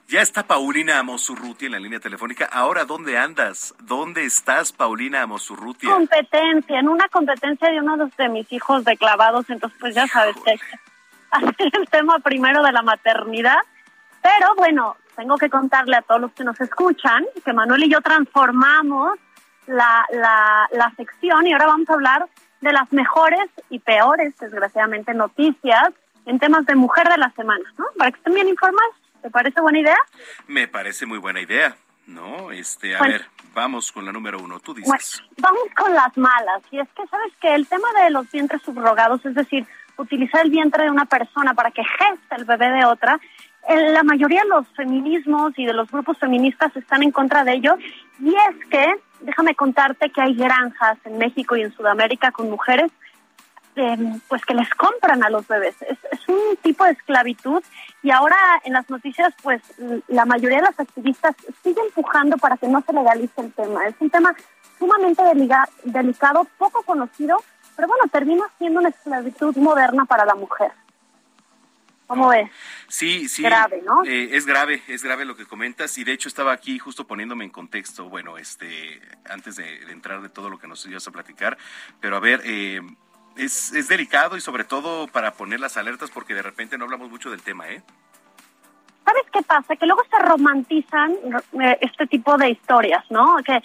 Ya está Paulina Amosurrutia en la línea telefónica. Ahora, ¿dónde andas? ¿Dónde estás, Paulina Amosurrutia? Competencia, en una competencia de uno de mis hijos de clavados, entonces pues ya sabes que hacer el tema primero de la maternidad. Pero bueno, tengo que contarle a todos los que nos escuchan que Manuel y yo transformamos la, la, la sección y ahora vamos a hablar de las mejores y peores, desgraciadamente, noticias en temas de mujer de la semana, ¿no? Para que estén bien informados. ¿Te parece buena idea? Me parece muy buena idea. No, este, a ver, vamos con la número uno, tú dices. vamos con las malas. Y es que, ¿sabes que El tema de los vientres subrogados, es decir, utilizar el vientre de una persona para que geste el bebé de otra, la mayoría de los feminismos y de los grupos feministas están en contra de ello. Y es que, déjame contarte que hay granjas en México y en Sudamérica con mujeres eh, pues que les compran a los bebés. Es, es, un tipo de esclavitud y ahora en las noticias pues la mayoría de las activistas sigue empujando para que no se legalice el tema. Es un tema sumamente delicado, poco conocido pero bueno, termina siendo una esclavitud moderna para la mujer. ¿Cómo ves? Sí, sí. Grave, ¿no? Eh, es grave, es grave lo que comentas y de hecho estaba aquí justo poniéndome en contexto, bueno, este, antes de, entrar de todo lo que nos ibas a platicar, pero a ver, eh, es, es delicado y sobre todo para poner las alertas porque de repente no hablamos mucho del tema, ¿eh? ¿Sabes qué pasa? Que luego se romantizan eh, este tipo de historias, ¿no? Que,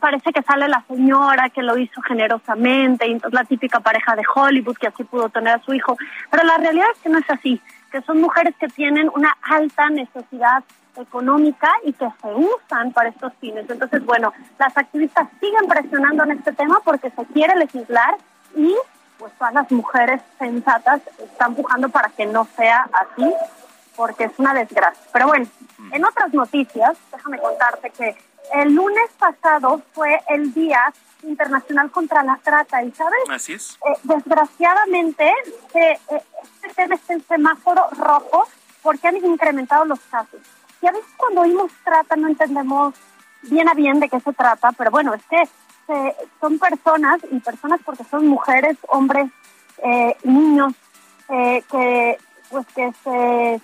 parece que sale la señora que lo hizo generosamente y entonces la típica pareja de Hollywood que así pudo tener a su hijo. Pero la realidad es que no es así, que son mujeres que tienen una alta necesidad económica y que se usan para estos fines. Entonces, bueno, las activistas siguen presionando en este tema porque se quiere legislar y pues todas las mujeres sensatas están empujando para que no sea así porque es una desgracia. Pero bueno, en otras noticias, déjame contarte que el lunes pasado fue el Día Internacional contra la Trata, ¿y sabes? Así es. Eh, desgraciadamente, eh, este tema está en semáforo rojo porque han incrementado los casos. Y a veces cuando oímos trata no entendemos bien a bien de qué se trata, pero bueno, es que eh, son personas, y personas porque son mujeres, hombres, eh, niños, que pues que se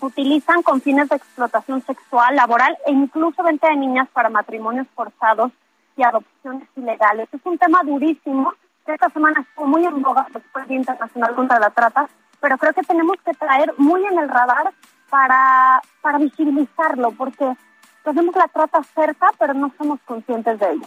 utilizan con fines de explotación sexual, laboral e incluso venta de niñas para matrimonios forzados y adopciones ilegales. Es un tema durísimo esta semana estuvo muy en boga después Día Internacional contra la Trata, pero creo que tenemos que traer muy en el radar para, para visibilizarlo, porque tenemos la trata cerca, pero no somos conscientes de ello.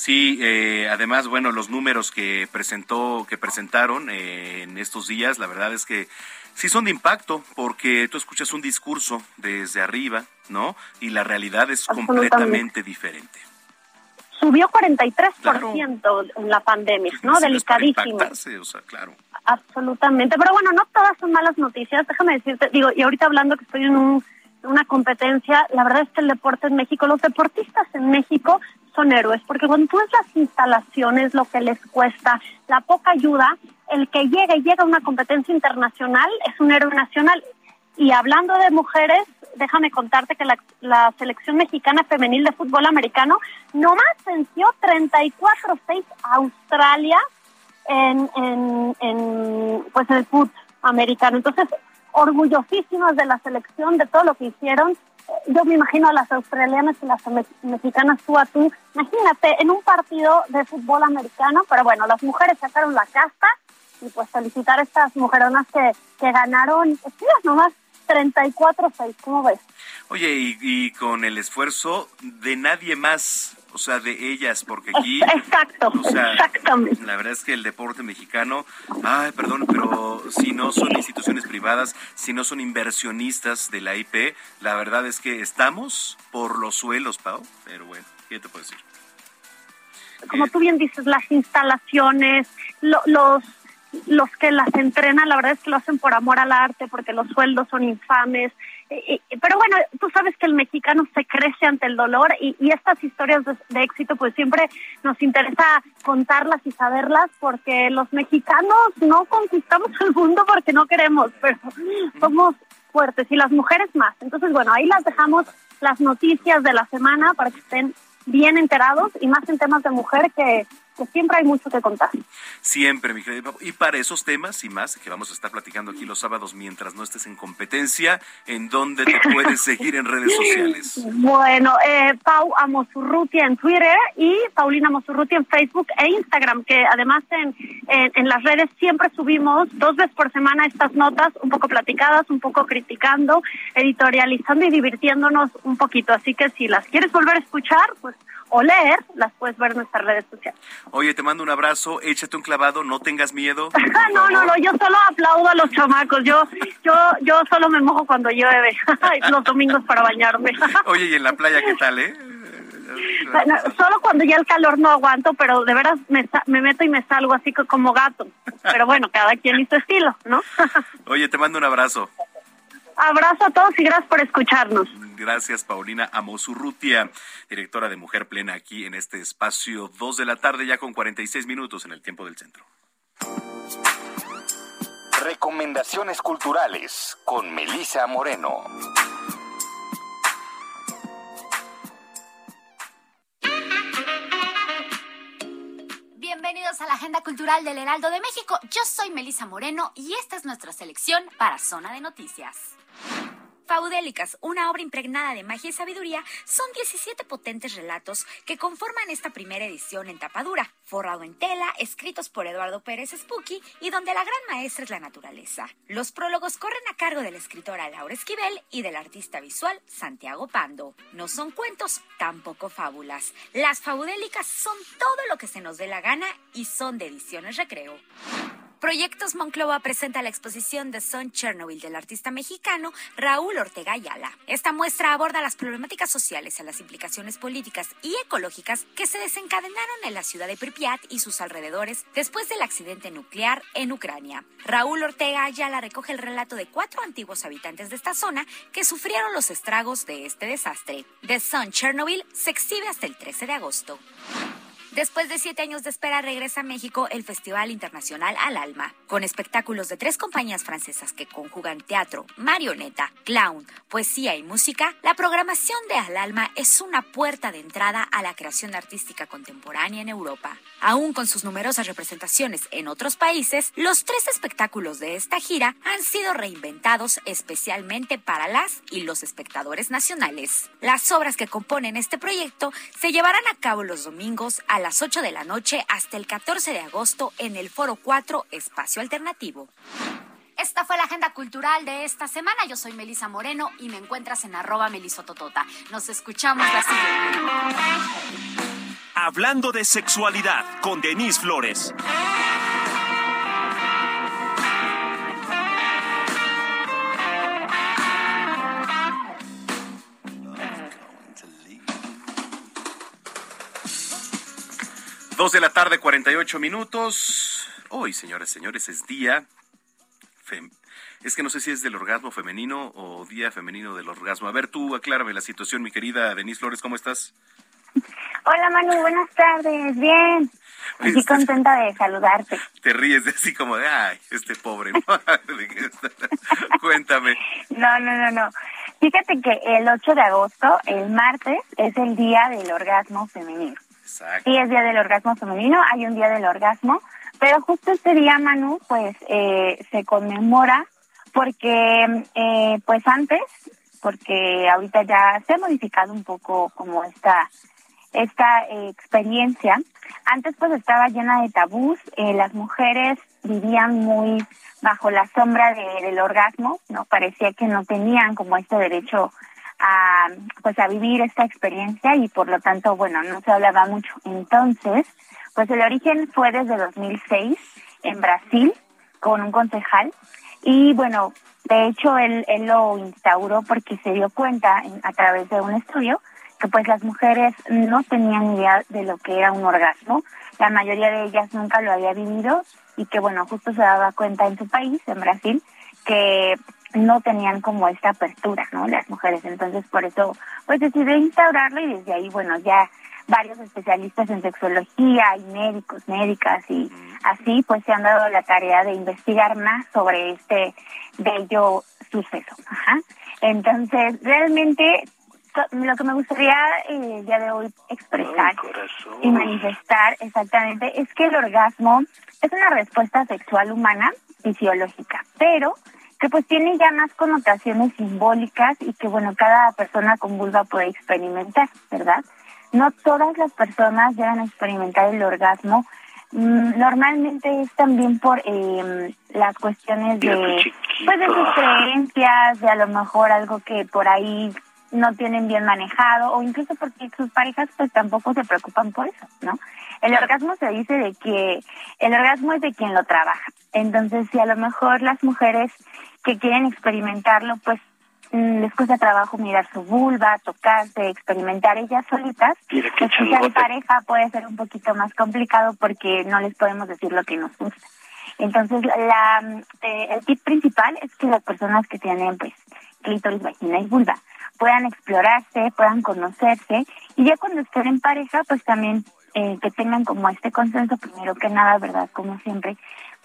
Sí, eh, además, bueno, los números que presentó, que presentaron eh, en estos días, la verdad es que sí son de impacto, porque tú escuchas un discurso desde arriba, ¿no? Y la realidad es completamente diferente. Subió 43% en la pandemia, ¿no? Delicadísimo. o sea, claro. Absolutamente. Pero bueno, no todas son malas noticias. Déjame decirte, digo, y ahorita hablando que estoy en un, una competencia, la verdad es que el deporte en México, los deportistas en México son héroes, porque cuando tú ves las instalaciones, lo que les cuesta, la poca ayuda, el que llega y llega a una competencia internacional es un héroe nacional. Y hablando de mujeres, déjame contarte que la, selección mexicana femenil de fútbol americano nomás venció 34-6 a Australia en, en, en, pues en el fut, americano. Entonces, orgullosísimas de la selección, de todo lo que hicieron. Yo me imagino a las australianas y las mexicanas tú a tú. Imagínate, en un partido de fútbol americano, pero bueno, las mujeres sacaron la casta y pues felicitar a estas mujeronas que, que ganaron, pues, nomás 34-6, ¿cómo ves? Oye, y, y, con el esfuerzo de nadie más, o sea, de ellas, porque aquí... Exacto, o sea, exactamente. La verdad es que el deporte mexicano, ay, perdón, pero si no son instituciones privadas, si no son inversionistas de la IP, la verdad es que estamos por los suelos, Pau, pero bueno, ¿qué te puedo decir? Como tú bien dices, las instalaciones, lo, los los que las entrenan, la verdad es que lo hacen por amor al arte, porque los sueldos son infames. pero bueno, tú sabes que el mexicano se crece ante el dolor y, estas historias de, éxito, pues siempre nos interesa contarlas y saberlas, porque los mexicanos no conquistamos el mundo porque no queremos, pero somos fuertes y las mujeres más. Entonces, bueno, ahí las dejamos las noticias de la semana para que estén bien enterados y más en temas de mujer que siempre hay mucho que contar. Siempre, mi querida. Y para esos temas y más que vamos a estar platicando aquí los sábados mientras no estés en competencia, ¿en dónde te puedes seguir en redes sociales? Bueno, eh, Pau Amosurrutia en Twitter y Paulina Amosurrutia en Facebook e Instagram, que además en, en, las redes siempre subimos dos veces por semana estas notas, un poco platicadas, un poco criticando, editorializando y divirtiéndonos un poquito. Así que si las quieres volver a escuchar, pues o leer, las puedes ver en nuestras redes sociales. Oye, te mando un abrazo, échate un clavado, no tengas miedo. no, no, no, yo solo aplaudo a los chamacos, yo, yo, yo solo me mojo cuando llueve, los domingos para bañarme. Oye, ¿y en la playa qué tal, eh? solo cuando ya el calor no aguanto, pero de veras me, me meto y me salgo así como gato. Pero bueno, cada quien y su estilo, ¿no? Oye, te mando un abrazo. Abrazo a todos y gracias por escucharnos. Gracias, Paulina Amosurrutia, directora de Mujer Plena aquí en este espacio 2 de la tarde, ya con 46 minutos en el tiempo del centro. Recomendaciones culturales con Melisa Moreno. Bienvenidos a la Agenda Cultural del Heraldo de México. Yo soy Melisa Moreno y esta es nuestra selección para Zona de Noticias. Faudélicas, una obra impregnada de magia y sabiduría, son 17 potentes relatos que conforman esta primera edición en tapadura, forrado en tela, escritos por Eduardo Pérez Spooky y donde la gran maestra es la naturaleza. Los prólogos corren a cargo de la escritora Laura Esquivel y del artista visual Santiago Pando. No son cuentos, tampoco fábulas. Las faudélicas son todo lo que se nos dé la gana y son de ediciones recreo. Proyectos Monclova presenta la exposición de Son Chernobyl del artista mexicano Raúl Ortega Ayala. Esta muestra aborda las problemáticas sociales y las implicaciones políticas y ecológicas que se desencadenaron en la ciudad de Pripyat y sus alrededores después del accidente nuclear en Ucrania. Raúl Ortega Ayala recoge el relato de cuatro antiguos habitantes de esta zona que sufrieron los estragos de este desastre. The Sun Chernobyl se exhibe hasta el 13 de agosto. Después de siete años de espera, regresa a México el Festival Internacional Al Alma, con espectáculos de tres compañías francesas que conjugan teatro, marioneta, clown, poesía y música. La programación de Al Alma es una puerta de entrada a la creación artística contemporánea en Europa. Aún con sus numerosas representaciones en otros países, los tres espectáculos de esta gira han sido reinventados especialmente para las y los espectadores nacionales. Las obras que componen este proyecto se llevarán a cabo los domingos a las 8 de la noche hasta el 14 de agosto en el Foro 4 Espacio Alternativo. Esta fue la agenda cultural de esta semana. Yo soy Melisa Moreno y me encuentras en arroba melisototota. Nos escuchamos la siguiente. Hablando de sexualidad con Denise Flores. 2 de la tarde, 48 minutos. Hoy, señores, señores, es día. Es que no sé si es del orgasmo femenino o día femenino del orgasmo. A ver, tú aclárame la situación, mi querida Denise Flores, ¿cómo estás? Hola Manu, buenas tardes, bien. Estoy contenta de saludarte. Te ríes de así como de, ay, este pobre. Cuéntame. No, no, no, no. Fíjate que el 8 de agosto, el martes, es el día del orgasmo femenino. Sí, es Día del Orgasmo Femenino, hay un Día del Orgasmo Pero justo este día, Manu, pues eh, se conmemora porque, eh, pues antes, porque ahorita ya se ha modificado un poco como esta esta eh, experiencia. Antes pues estaba llena de tabús, eh, las mujeres vivían muy bajo la sombra de, del orgasmo, no parecía que no tenían como este derecho a pues a vivir esta experiencia y por lo tanto bueno no se hablaba mucho. Entonces pues el origen fue desde 2006 en Brasil con un concejal y bueno de hecho él, él lo instauró porque se dio cuenta a través de un estudio que pues las mujeres no tenían idea de lo que era un orgasmo, la mayoría de ellas nunca lo había vivido y que bueno, justo se daba cuenta en su país, en Brasil, que no tenían como esta apertura, ¿no? Las mujeres, entonces por eso pues decidí instaurarlo y desde ahí bueno, ya varios especialistas en sexología y médicos, médicas y así pues se han dado la tarea de investigar más sobre este bello suceso. Ajá. Entonces, realmente lo que me gustaría eh, el día de hoy expresar y manifestar exactamente es que el orgasmo es una respuesta sexual humana fisiológica, pero que pues tiene ya más connotaciones simbólicas y que bueno, cada persona con vulva puede experimentar, ¿verdad? No todas las personas deben experimentar el orgasmo. Mm, normalmente es también por eh, las cuestiones de, pues de sus creencias, de a lo mejor algo que por ahí no tienen bien manejado o incluso porque sus parejas pues tampoco se preocupan por eso, ¿no? El orgasmo se dice de que el orgasmo es de quien lo trabaja. Entonces, si a lo mejor las mujeres que quieren experimentarlo, pues mm, les cuesta trabajo mirar su vulva, tocarse, experimentar ellas solitas, pues si en pareja puede ser un poquito más complicado porque no les podemos decir lo que nos gusta. Entonces, la, eh, el tip principal es que las personas que tienen pues clítoris, vagina y vulva puedan explorarse, puedan conocerse y ya cuando estén en pareja, pues también eh, que tengan como este consenso, primero que nada, ¿verdad? Como siempre,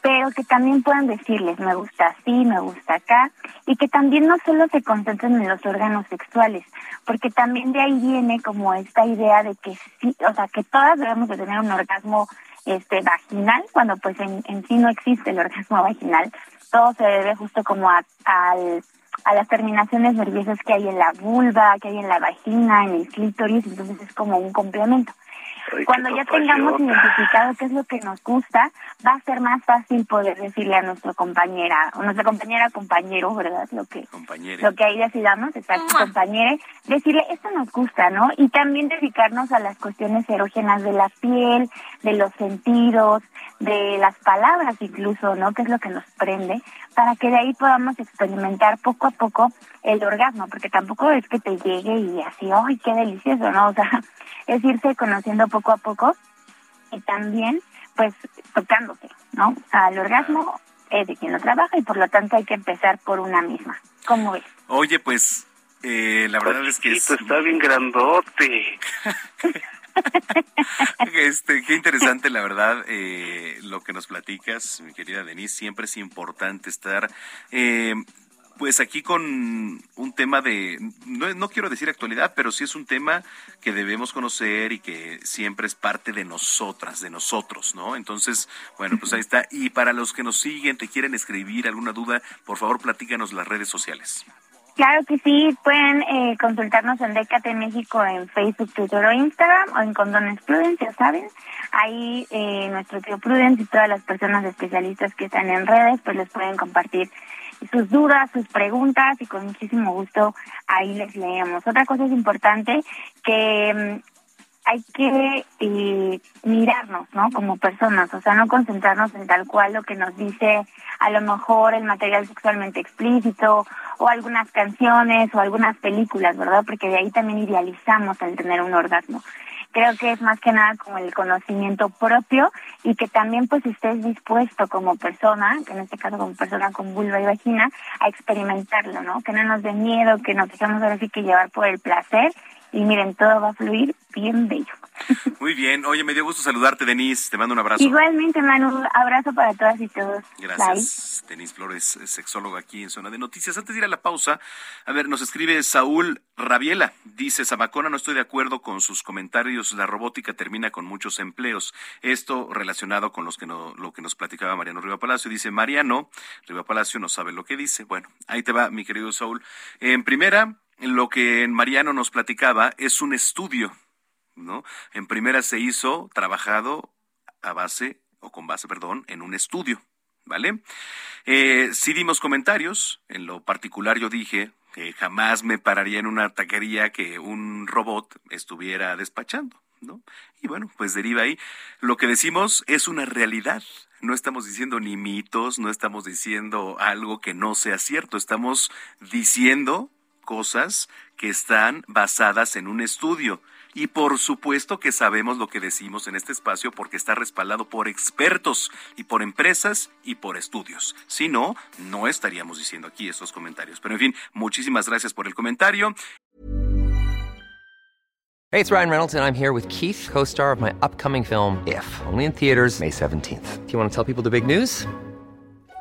pero que también puedan decirles, me gusta así, me gusta acá, y que también no solo se concentren en los órganos sexuales, porque también de ahí viene como esta idea de que sí, o sea, que todas debemos de tener un orgasmo este vaginal, cuando pues en, en sí no existe el orgasmo vaginal, todo se debe justo como a, al a las terminaciones nerviosas que hay en la vulva, que hay en la vagina, en el clítoris, entonces es como un complemento. Cuando ya tengamos identificado qué es lo que nos gusta, va a ser más fácil poder decirle a nuestra compañera, o nuestra compañera compañero, ¿verdad? Lo que lo que ahí decidamos, exacto, compañere, decirle esto nos gusta, ¿no? Y también dedicarnos a las cuestiones erógenas de la piel, de los sentidos, de las palabras incluso, ¿no? Que es lo que nos prende, para que de ahí podamos experimentar poco a poco el orgasmo, porque tampoco es que te llegue y así, ¡ay, qué delicioso! ¿no? O sea, es irse conociendo poco a poco y también, pues, tocándose, ¿no? Al orgasmo es de quien lo trabaja y por lo tanto hay que empezar por una misma. ¿Cómo ves? Oye, pues, eh, la verdad es que... está bien grandote. este, qué interesante, la verdad, eh, lo que nos platicas, mi querida Denise. Siempre es importante estar eh, pues aquí con un tema de, no, no, quiero decir actualidad, pero sí es un tema que debemos conocer y que siempre es parte de nosotras, de nosotros, ¿no? Entonces, bueno, pues ahí está. Y para los que nos siguen, te quieren escribir alguna duda, por favor, platícanos las redes sociales. Claro que sí, pueden eh, consultarnos en Décate México en Facebook, Twitter o Instagram o en Condones Prudence, ya saben. Ahí eh, nuestro tío Prudence y todas las personas especialistas que están en redes pues les pueden compartir sus dudas, sus preguntas y con muchísimo gusto ahí les leemos. Otra cosa es importante que mm, hay que eh, mirarnos, ¿no? Como personas, o sea, no concentrarnos en tal cual lo que nos dice a lo mejor el material sexualmente explícito o algunas canciones o algunas películas, ¿verdad? Porque de ahí también idealizamos el tener un orgasmo creo que es más que nada como el conocimiento propio y que también pues estés dispuesto como persona, en este caso como persona con vulva y vagina, a experimentarlo, ¿no? Que no nos dé miedo, que nos dejemos ahora sí que llevar por el placer y miren, todo va a fluir bien bello. Muy bien. Oye, me dio gusto saludarte, Denise. Te mando un abrazo. Igualmente, Manu. Abrazo para todas y todos. Gracias. Denise Flores, sexóloga aquí en Zona de Noticias. Antes de ir a la pausa, a ver, nos escribe Saúl Rabiela. Dice, Zamacona, no estoy de acuerdo con sus comentarios. La robótica termina con muchos empleos. Esto relacionado con los que no, lo que nos platicaba Mariano Riva Palacio. Dice, Mariano Riva Palacio no sabe lo que dice. Bueno, ahí te va, mi querido Saúl. En primera, lo que Mariano nos platicaba es un estudio ¿no? En primera se hizo trabajado a base, o con base, perdón, en un estudio, ¿vale? Eh, sí dimos comentarios, en lo particular yo dije que jamás me pararía en una taquería que un robot estuviera despachando, ¿no? Y bueno, pues deriva ahí. Lo que decimos es una realidad. No estamos diciendo ni mitos, no estamos diciendo algo que no sea cierto, estamos diciendo cosas que están basadas en un estudio. Y por supuesto que sabemos lo que decimos en este espacio porque está respaldado por expertos y por empresas y por estudios. Si no, no estaríamos diciendo aquí estos comentarios. Pero en fin, muchísimas gracias por el comentario. Hey, it's Ryan Reynolds and I'm here with Keith, co-star of my upcoming film If, only in theaters May 17th. Do you want to tell people the big news?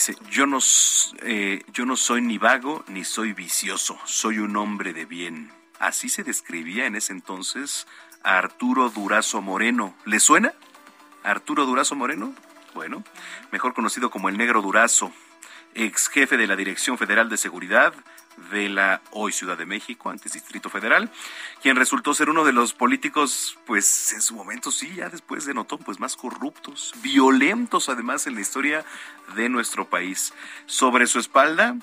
Dice, yo no, eh, yo no soy ni vago ni soy vicioso, soy un hombre de bien. Así se describía en ese entonces a Arturo Durazo Moreno. ¿Le suena? Arturo Durazo Moreno, bueno, mejor conocido como el Negro Durazo, ex jefe de la Dirección Federal de Seguridad de la hoy Ciudad de México, antes Distrito Federal, quien resultó ser uno de los políticos, pues en su momento sí, ya después de Notón, pues más corruptos, violentos además en la historia de nuestro país. Sobre su espalda,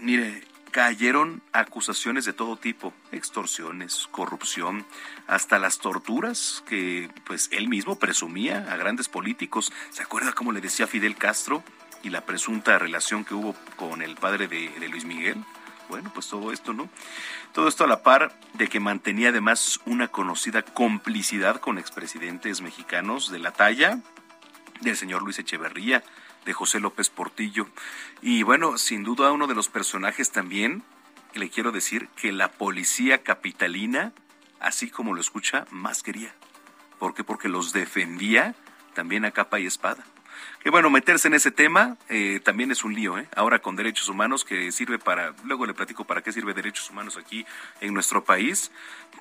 mire, cayeron acusaciones de todo tipo, extorsiones, corrupción, hasta las torturas que pues él mismo presumía a grandes políticos. ¿Se acuerda cómo le decía Fidel Castro y la presunta relación que hubo con el padre de, de Luis Miguel? Bueno, pues todo esto, ¿no? Todo esto a la par de que mantenía además una conocida complicidad con expresidentes mexicanos de la talla del señor Luis Echeverría, de José López Portillo. Y bueno, sin duda uno de los personajes también, le quiero decir que la policía capitalina, así como lo escucha, más quería. ¿Por qué? Porque los defendía también a capa y espada. Que bueno, meterse en ese tema eh, también es un lío, ¿eh? Ahora con derechos humanos que sirve para, luego le platico para qué sirve derechos humanos aquí en nuestro país,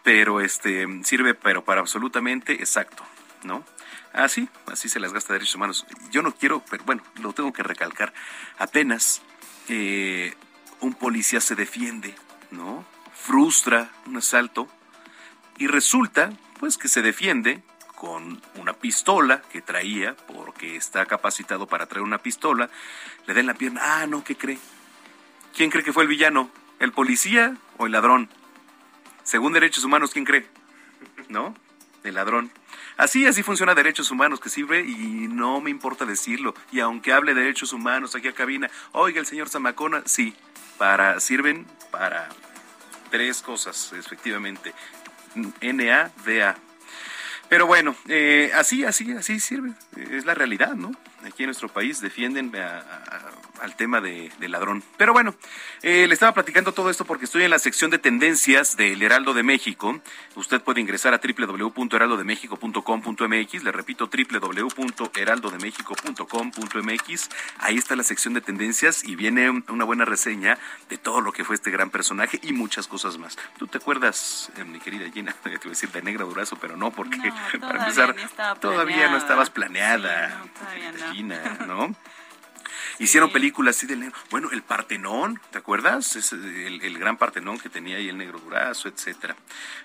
pero este sirve pero para absolutamente exacto, ¿no? Así, así se las gasta derechos humanos. Yo no quiero, pero bueno, lo tengo que recalcar. Apenas eh, un policía se defiende, ¿no? Frustra un asalto y resulta, pues, que se defiende con una pistola que traía, porque está capacitado para traer una pistola, le den la pierna. Ah, no, ¿qué cree? ¿Quién cree que fue el villano? ¿El policía o el ladrón? Según derechos humanos, ¿quién cree? ¿No? El ladrón. Así, así funciona derechos humanos, que sirve y no me importa decirlo. Y aunque hable de derechos humanos aquí a cabina, oiga el señor Zamacona, sí, para, sirven para tres cosas, efectivamente. NADA. Pero bueno, eh, así, así, así sirve. Es la realidad, ¿no? Aquí en nuestro país defienden a, al tema de, de ladrón. Pero bueno, eh, le estaba platicando todo esto porque estoy en la sección de tendencias del Heraldo de México. Usted puede ingresar a www.heraldodemexico.com.mx. Le repito, www.heraldodemexico.com.mx. Ahí está la sección de tendencias y viene una buena reseña de todo lo que fue este gran personaje y muchas cosas más. ¿Tú te acuerdas, eh, mi querida Gina? Te iba a decir de negra durazo, pero no, porque para empezar, todavía no estabas planeada, Gina, ¿no? Hicieron películas así del negro. Bueno, el Partenón, ¿te acuerdas? Es el, el, gran Partenón que tenía ahí el negro durazo, etcétera.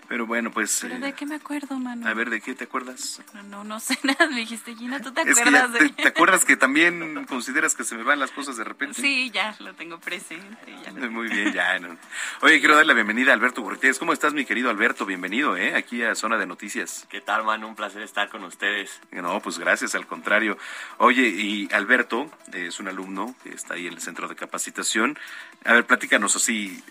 Pero bueno, pues. ¿Pero de qué me acuerdo, mano? A ver, ¿de qué te acuerdas? No, no, no sé nada. Me dijiste, Gina, ¿tú te acuerdas de te, ¿Te acuerdas que también consideras que se me van las cosas de repente? Sí, ya lo tengo presente. Ya lo Muy bien, ya. No. Oye, quiero dar la bienvenida a Alberto Gutiérrez. ¿Cómo estás, mi querido Alberto? Bienvenido, ¿eh? Aquí a Zona de Noticias. ¿Qué tal, mano? Un placer estar con ustedes. No, pues gracias, al contrario. Oye, y Alberto es un alumno que está ahí en el centro de capacitación. A ver, platícanos así.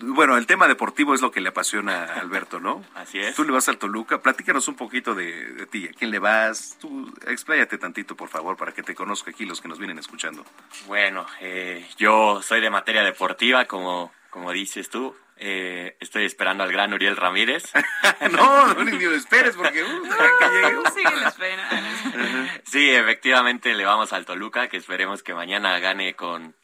Bueno, el tema deportivo es lo que le apasiona a Alberto, ¿no? Así es. Tú le vas al Toluca. Platícanos un poquito de, de ti. ¿A quién le vas? Tú expláyate tantito, por favor, para que te conozca aquí los que nos vienen escuchando. Bueno, eh, yo soy de materia deportiva, como, como dices tú. Eh, estoy esperando al gran Uriel Ramírez. no, no, ni lo esperes porque uh, que. Sí, lo espero. sí, efectivamente le vamos al Toluca, que esperemos que mañana gane con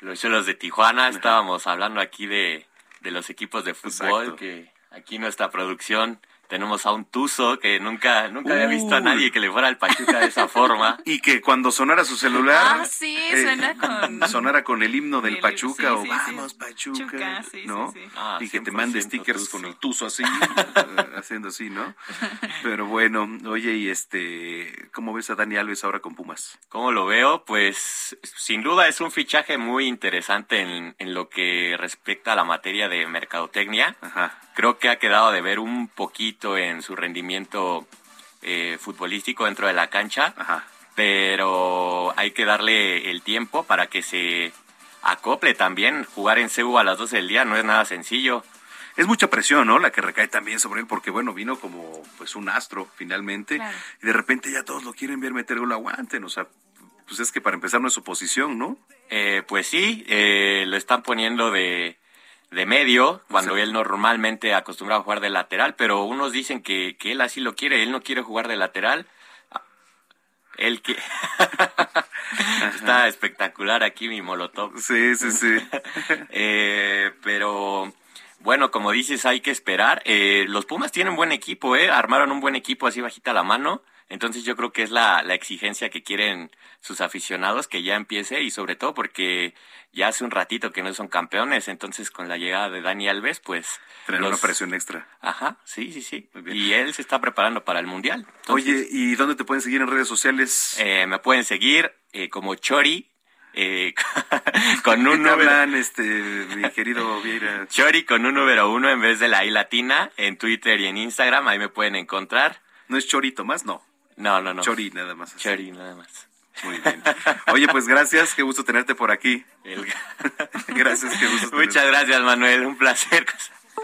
los Cholos de Tijuana. Estábamos hablando aquí de, de los equipos de fútbol, Exacto. que aquí nuestra producción tenemos a un Tuzo que nunca, nunca había visto a nadie que le fuera al Pachuca de esa forma. Y que cuando sonara su celular, Ah, sí, eh, suena con... sonara con el himno del El- Pachuca sí, o sí, sí. vamos Pachuca, ¿no? sí, sí. Ah, y que te 100% mande stickers Tuzo. con el tuzo así, haciendo así, ¿no? Pero bueno, oye, y este, ¿cómo ves a Dani Alves ahora con Pumas? ¿Cómo lo veo? Pues sin duda es un fichaje muy interesante en, en lo que respecta a la materia de mercadotecnia. Ajá. Creo que ha quedado de ver un poquito en su rendimiento eh, futbolístico dentro de la cancha, Ajá. pero hay que darle el tiempo para que se acople también. Jugar en CEU a las 12 del día no es nada sencillo. Es mucha presión, ¿no? La que recae también sobre él, porque bueno, vino como pues un astro finalmente, Claro. y de repente ya todos lo quieren ver meter gol, aguanten, o sea, pues es que para empezar no es su posición, ¿no? Eh, pues sí, eh, lo están poniendo de, de medio, cuando él normalmente acostumbraba a jugar de lateral, pero unos dicen que, que él así lo quiere, él no quiere jugar de lateral. Ah, Él que... Está espectacular aquí mi molotov. Sí, sí, sí. Eh, pero bueno, como dices, hay que esperar. Eh, los Pumas tienen buen equipo, ¿eh? Armaron un buen equipo así bajita la mano. Entonces yo creo que es la, la exigencia que quieren sus aficionados que ya empiece y sobre todo porque ya hace un ratito que no son campeones. Entonces con la llegada de Dani Alves, pues... Tener los- una presión extra. Ajá, sí, sí, sí. Muy bien. Y él se está preparando para el Mundial. Entonces, Oye, ¿y dónde te pueden seguir en redes sociales? eh, me pueden seguir eh, como Chori. eh, con ¿Qué un número, hablan, este, mi querido Vieira? Chori con un número uno en vez de la I latina en Twitter y en Instagram. Ahí me pueden encontrar. ¿No es Chorito más? No. No, no, no. Chori nada más. así. Chori, nada más. Muy bien. Oye, pues gracias, qué gusto tenerte por aquí. El- Gracias, qué gusto. Muchas tenerte. gracias, Manuel. Un placer.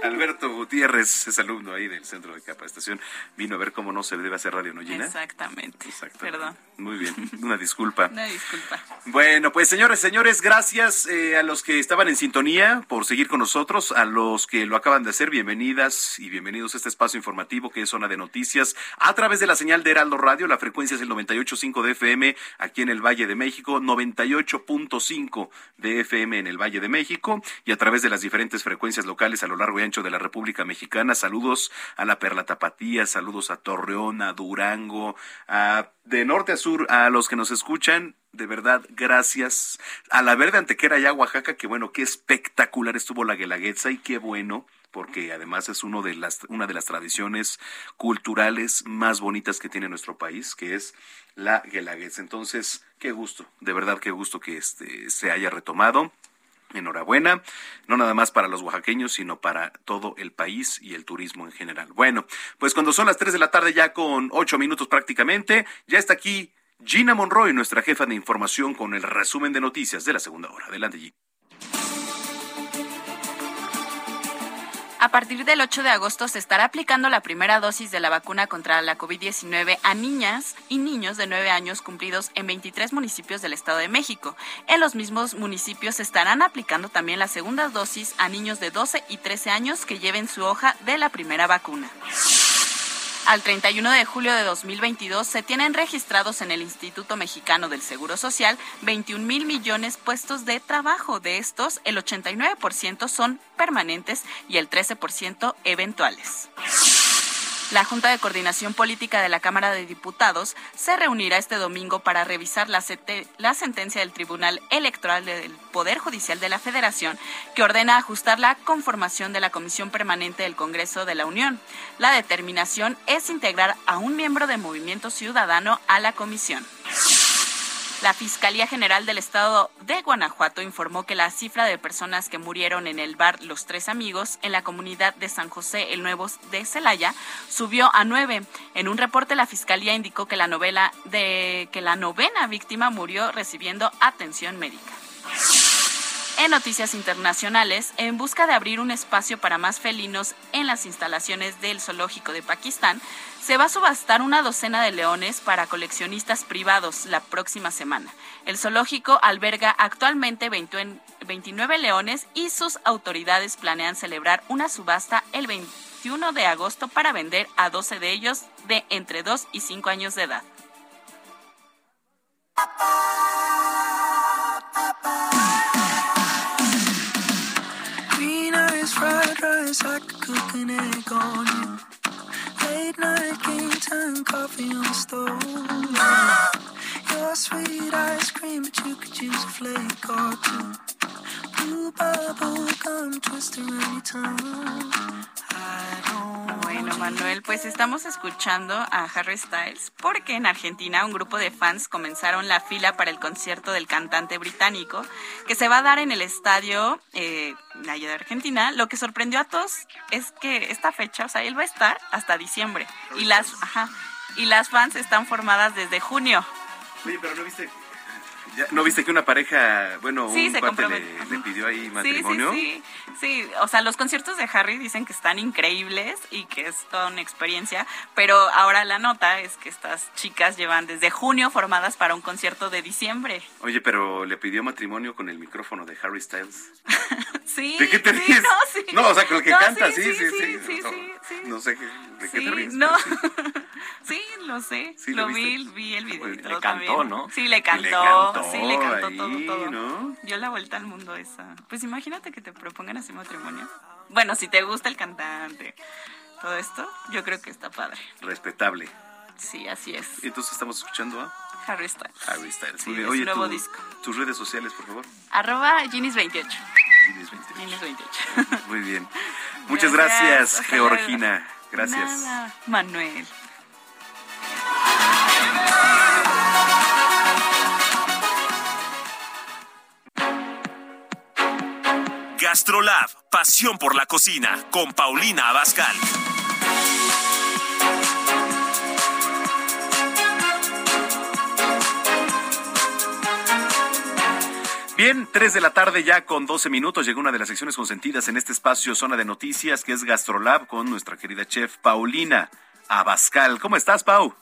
Alberto Gutiérrez es alumno ahí del centro de capacitación. Vino a ver cómo no se debe hacer radio, ¿no, Gina? Exactamente. Exacto. Perdón. Muy bien, una disculpa. Una disculpa. Bueno, pues señores, señores, gracias eh, a los que estaban en sintonía por seguir con nosotros, a los que lo acaban de hacer, bienvenidas y bienvenidos a este espacio informativo que es Zona de Noticias a través de la señal de Heraldo Radio, la frecuencia es el 98.5 de FM aquí en el Valle de México, 98.5 de FM en el Valle de México y a través de las diferentes frecuencias locales a lo largo y ancho de la República Mexicana. Saludos a la Perla Tapatía, saludos a Torreón, a Durango, a de norte a sur, a los que nos escuchan, de verdad, gracias. A la Verde Antequera y a Oaxaca, que bueno, qué espectacular estuvo la Guelaguetza y qué bueno, porque además es uno de las, una de las tradiciones culturales más bonitas que tiene nuestro país, que es la Guelaguetza. Entonces, qué gusto, de verdad, qué gusto que este se haya retomado. Enhorabuena, no nada más para los oaxaqueños, sino para todo el país y el turismo en general. Bueno, pues cuando son las 3 de la tarde, ya con 8 minutos prácticamente, ya está aquí Gina Monroy, nuestra jefa de información, con el resumen de noticias de la segunda hora. Adelante, Gina. A partir del 8 de agosto se estará aplicando la primera dosis de la vacuna contra la COVID-19 a niñas y niños de 9 años cumplidos en 23 municipios del Estado de México. En los mismos municipios se estarán aplicando también la segunda dosis a niños de 12 y 13 años que lleven su hoja de la primera vacuna. Al 31 de julio de 2022 se tienen registrados en el Instituto Mexicano del Seguro Social 21 mil millones puestos de trabajo. De estos, el 89% son permanentes y el 13% eventuales. La Junta de Coordinación Política de la Cámara de Diputados se reunirá este domingo para revisar la, sentencia del Tribunal Electoral del Poder Judicial de la Federación que ordena ajustar la conformación de la Comisión Permanente del Congreso de la Unión. La determinación es integrar a un miembro de Movimiento Ciudadano a la comisión. La Fiscalía General del Estado de Guanajuato informó que la cifra de personas que murieron en el bar Los Tres Amigos en la comunidad de San José el Nuevo de Celaya subió a nueve. En un reporte la Fiscalía indicó que la novela de que la novena víctima murió recibiendo atención médica. En noticias internacionales, en busca de abrir un espacio para más felinos en las instalaciones del zoológico de Pakistán, se va a subastar una docena de leones para coleccionistas privados la próxima semana. El zoológico alberga actualmente 29 leones y sus autoridades planean celebrar una subasta el 21 de agosto para vender a 12 de ellos de entre 2 y 5 años de edad. Late night game time, coffee on the stove. Your sweet ice cream, but you could use a flake or two. Blue bubble gum around your tongue. Bueno, Manuel, pues estamos escuchando a Harry Styles porque en Argentina un grupo de fans comenzaron la fila para el concierto del cantante británico que se va a dar en el estadio eh, de Argentina. Lo que sorprendió a todos es que esta fecha, o sea, él va a estar hasta diciembre y las, y las fans están formadas desde junio. Oye, pero no viste ¿No viste que una pareja, bueno, un le, pidió ahí matrimonio? Sí, sí, sí, o sea, los conciertos de Harry dicen que están increíbles y que es toda una experiencia, pero ahora la nota es que estas chicas llevan desde junio formadas para un concierto de diciembre. Oye, pero le pidió matrimonio con el micrófono de Harry Styles. sí. ¿De qué te ríes? No, o sea, con el que canta, sí, sí, sí. sí, sí, no, sé de qué te ríes. No. sí, lo sé. lo, vi, vi el video. le cantó, ¿no? Sí, le cantó sí, le cantó todo, todo. ¿no? Dio la vuelta al mundo esa. Pues imagínate que te propongan así matrimonio. Bueno, si te gusta el cantante, todo esto, yo creo que está padre. Respetable. Sí, así es. Entonces estamos escuchando a Harry Styles. Harry Styles. Sí, Oye, nuevo disco. Tus redes sociales, por favor. Arroba Ginis28. Ginis28. Muy bien. Muchas gracias, Georgina. Gracias. Manuel. Gastrolab, pasión por la cocina, con Paulina Abascal. Bien, 3 de la tarde ya con 12 minutos llegó una de las secciones consentidas en este espacio Zona de Noticias, que es Gastrolab, con nuestra querida chef Paulina Abascal. ¿Cómo estás, Pau?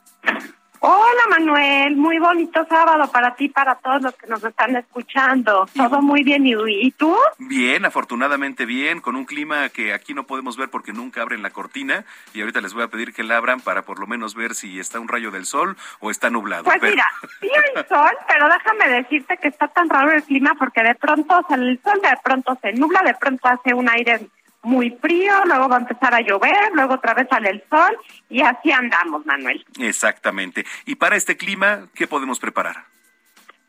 Hola Manuel, muy bonito sábado para ti, para todos los que nos están escuchando. Todo muy bien, ¿y tú? Bien, afortunadamente bien, con un clima que aquí no podemos ver porque nunca abren la cortina y ahorita les voy a pedir que la abran para por lo menos ver si está un rayo del sol o está nublado. Pues mira, sí hay sol, pero déjame decirte que está tan raro el clima porque de pronto sale el sol, de pronto se nubla, de pronto hace un aire muy frío, luego va a empezar a llover, luego otra vez sale el sol y así andamos, Manuel. Exactamente. Y para este clima, ¿qué podemos preparar?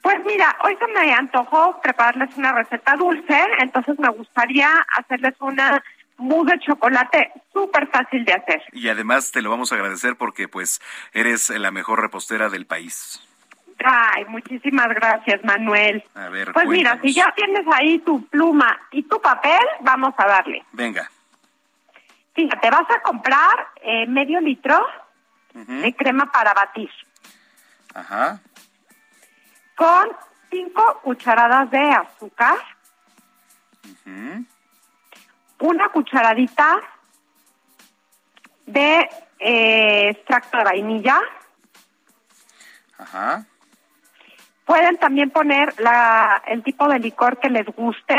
Pues mira, hoy se me antojó prepararles una receta dulce, entonces me gustaría hacerles una mousse de chocolate súper fácil de hacer. Y además te lo vamos a agradecer porque pues eres la mejor repostera del país. Ay, muchísimas gracias, Manuel. A ver, pues mira, si ya tienes ahí tu pluma y tu papel, vamos a darle. Venga. Fíjate, vas a comprar eh, medio litro de crema para batir. Ajá. Con cinco cucharadas de azúcar. una cucharadita de eh, extracto de vainilla. Ajá. Pueden también poner la, el tipo de licor que les guste.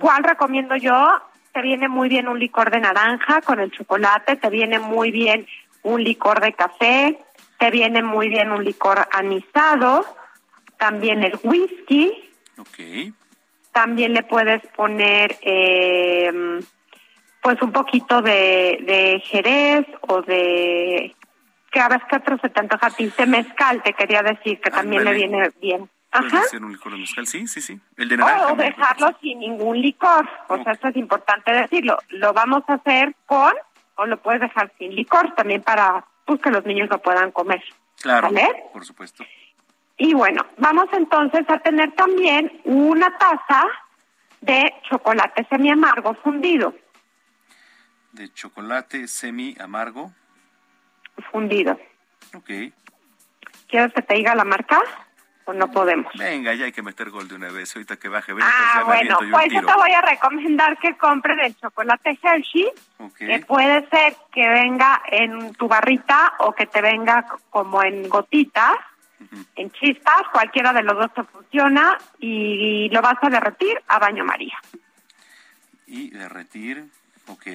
¿Cuál recomiendo yo? Te viene muy bien un licor de naranja con el chocolate, te viene muy bien un licor de café, te viene muy bien un licor anisado, también el whisky. Ok. También le puedes poner eh, pues un poquito de, de jerez o de que a veces que otro se te antoja a ti, mezcal te quería decir que también le viene bien. ¿Puedes Ajá. hacer un licor de mezcal? Sí, sí, sí. El de naranja. O dejarlo sin ningún licor. O sea, esto es importante decirlo. Lo vamos a hacer con, o lo puedes dejar sin licor también para pues, que los niños lo puedan comer. Claro, ¿Vale? por supuesto. Y bueno, vamos entonces a tener también una taza de chocolate semi amargo fundido. De chocolate semi amargo. Fundido. Ok. ¿Quieres que te diga la marca? ¿O no podemos? Venga, ya hay que meter gol de una vez. Ahorita que baje Ah, bueno, pues yo te voy a recomendar que compren el chocolate Hershey, Ok. que puede ser que venga en tu barrita o que te venga como en gotitas, en chispas, cualquiera de los dos te funciona y lo vas a derretir a baño María. Y derretir. Ok.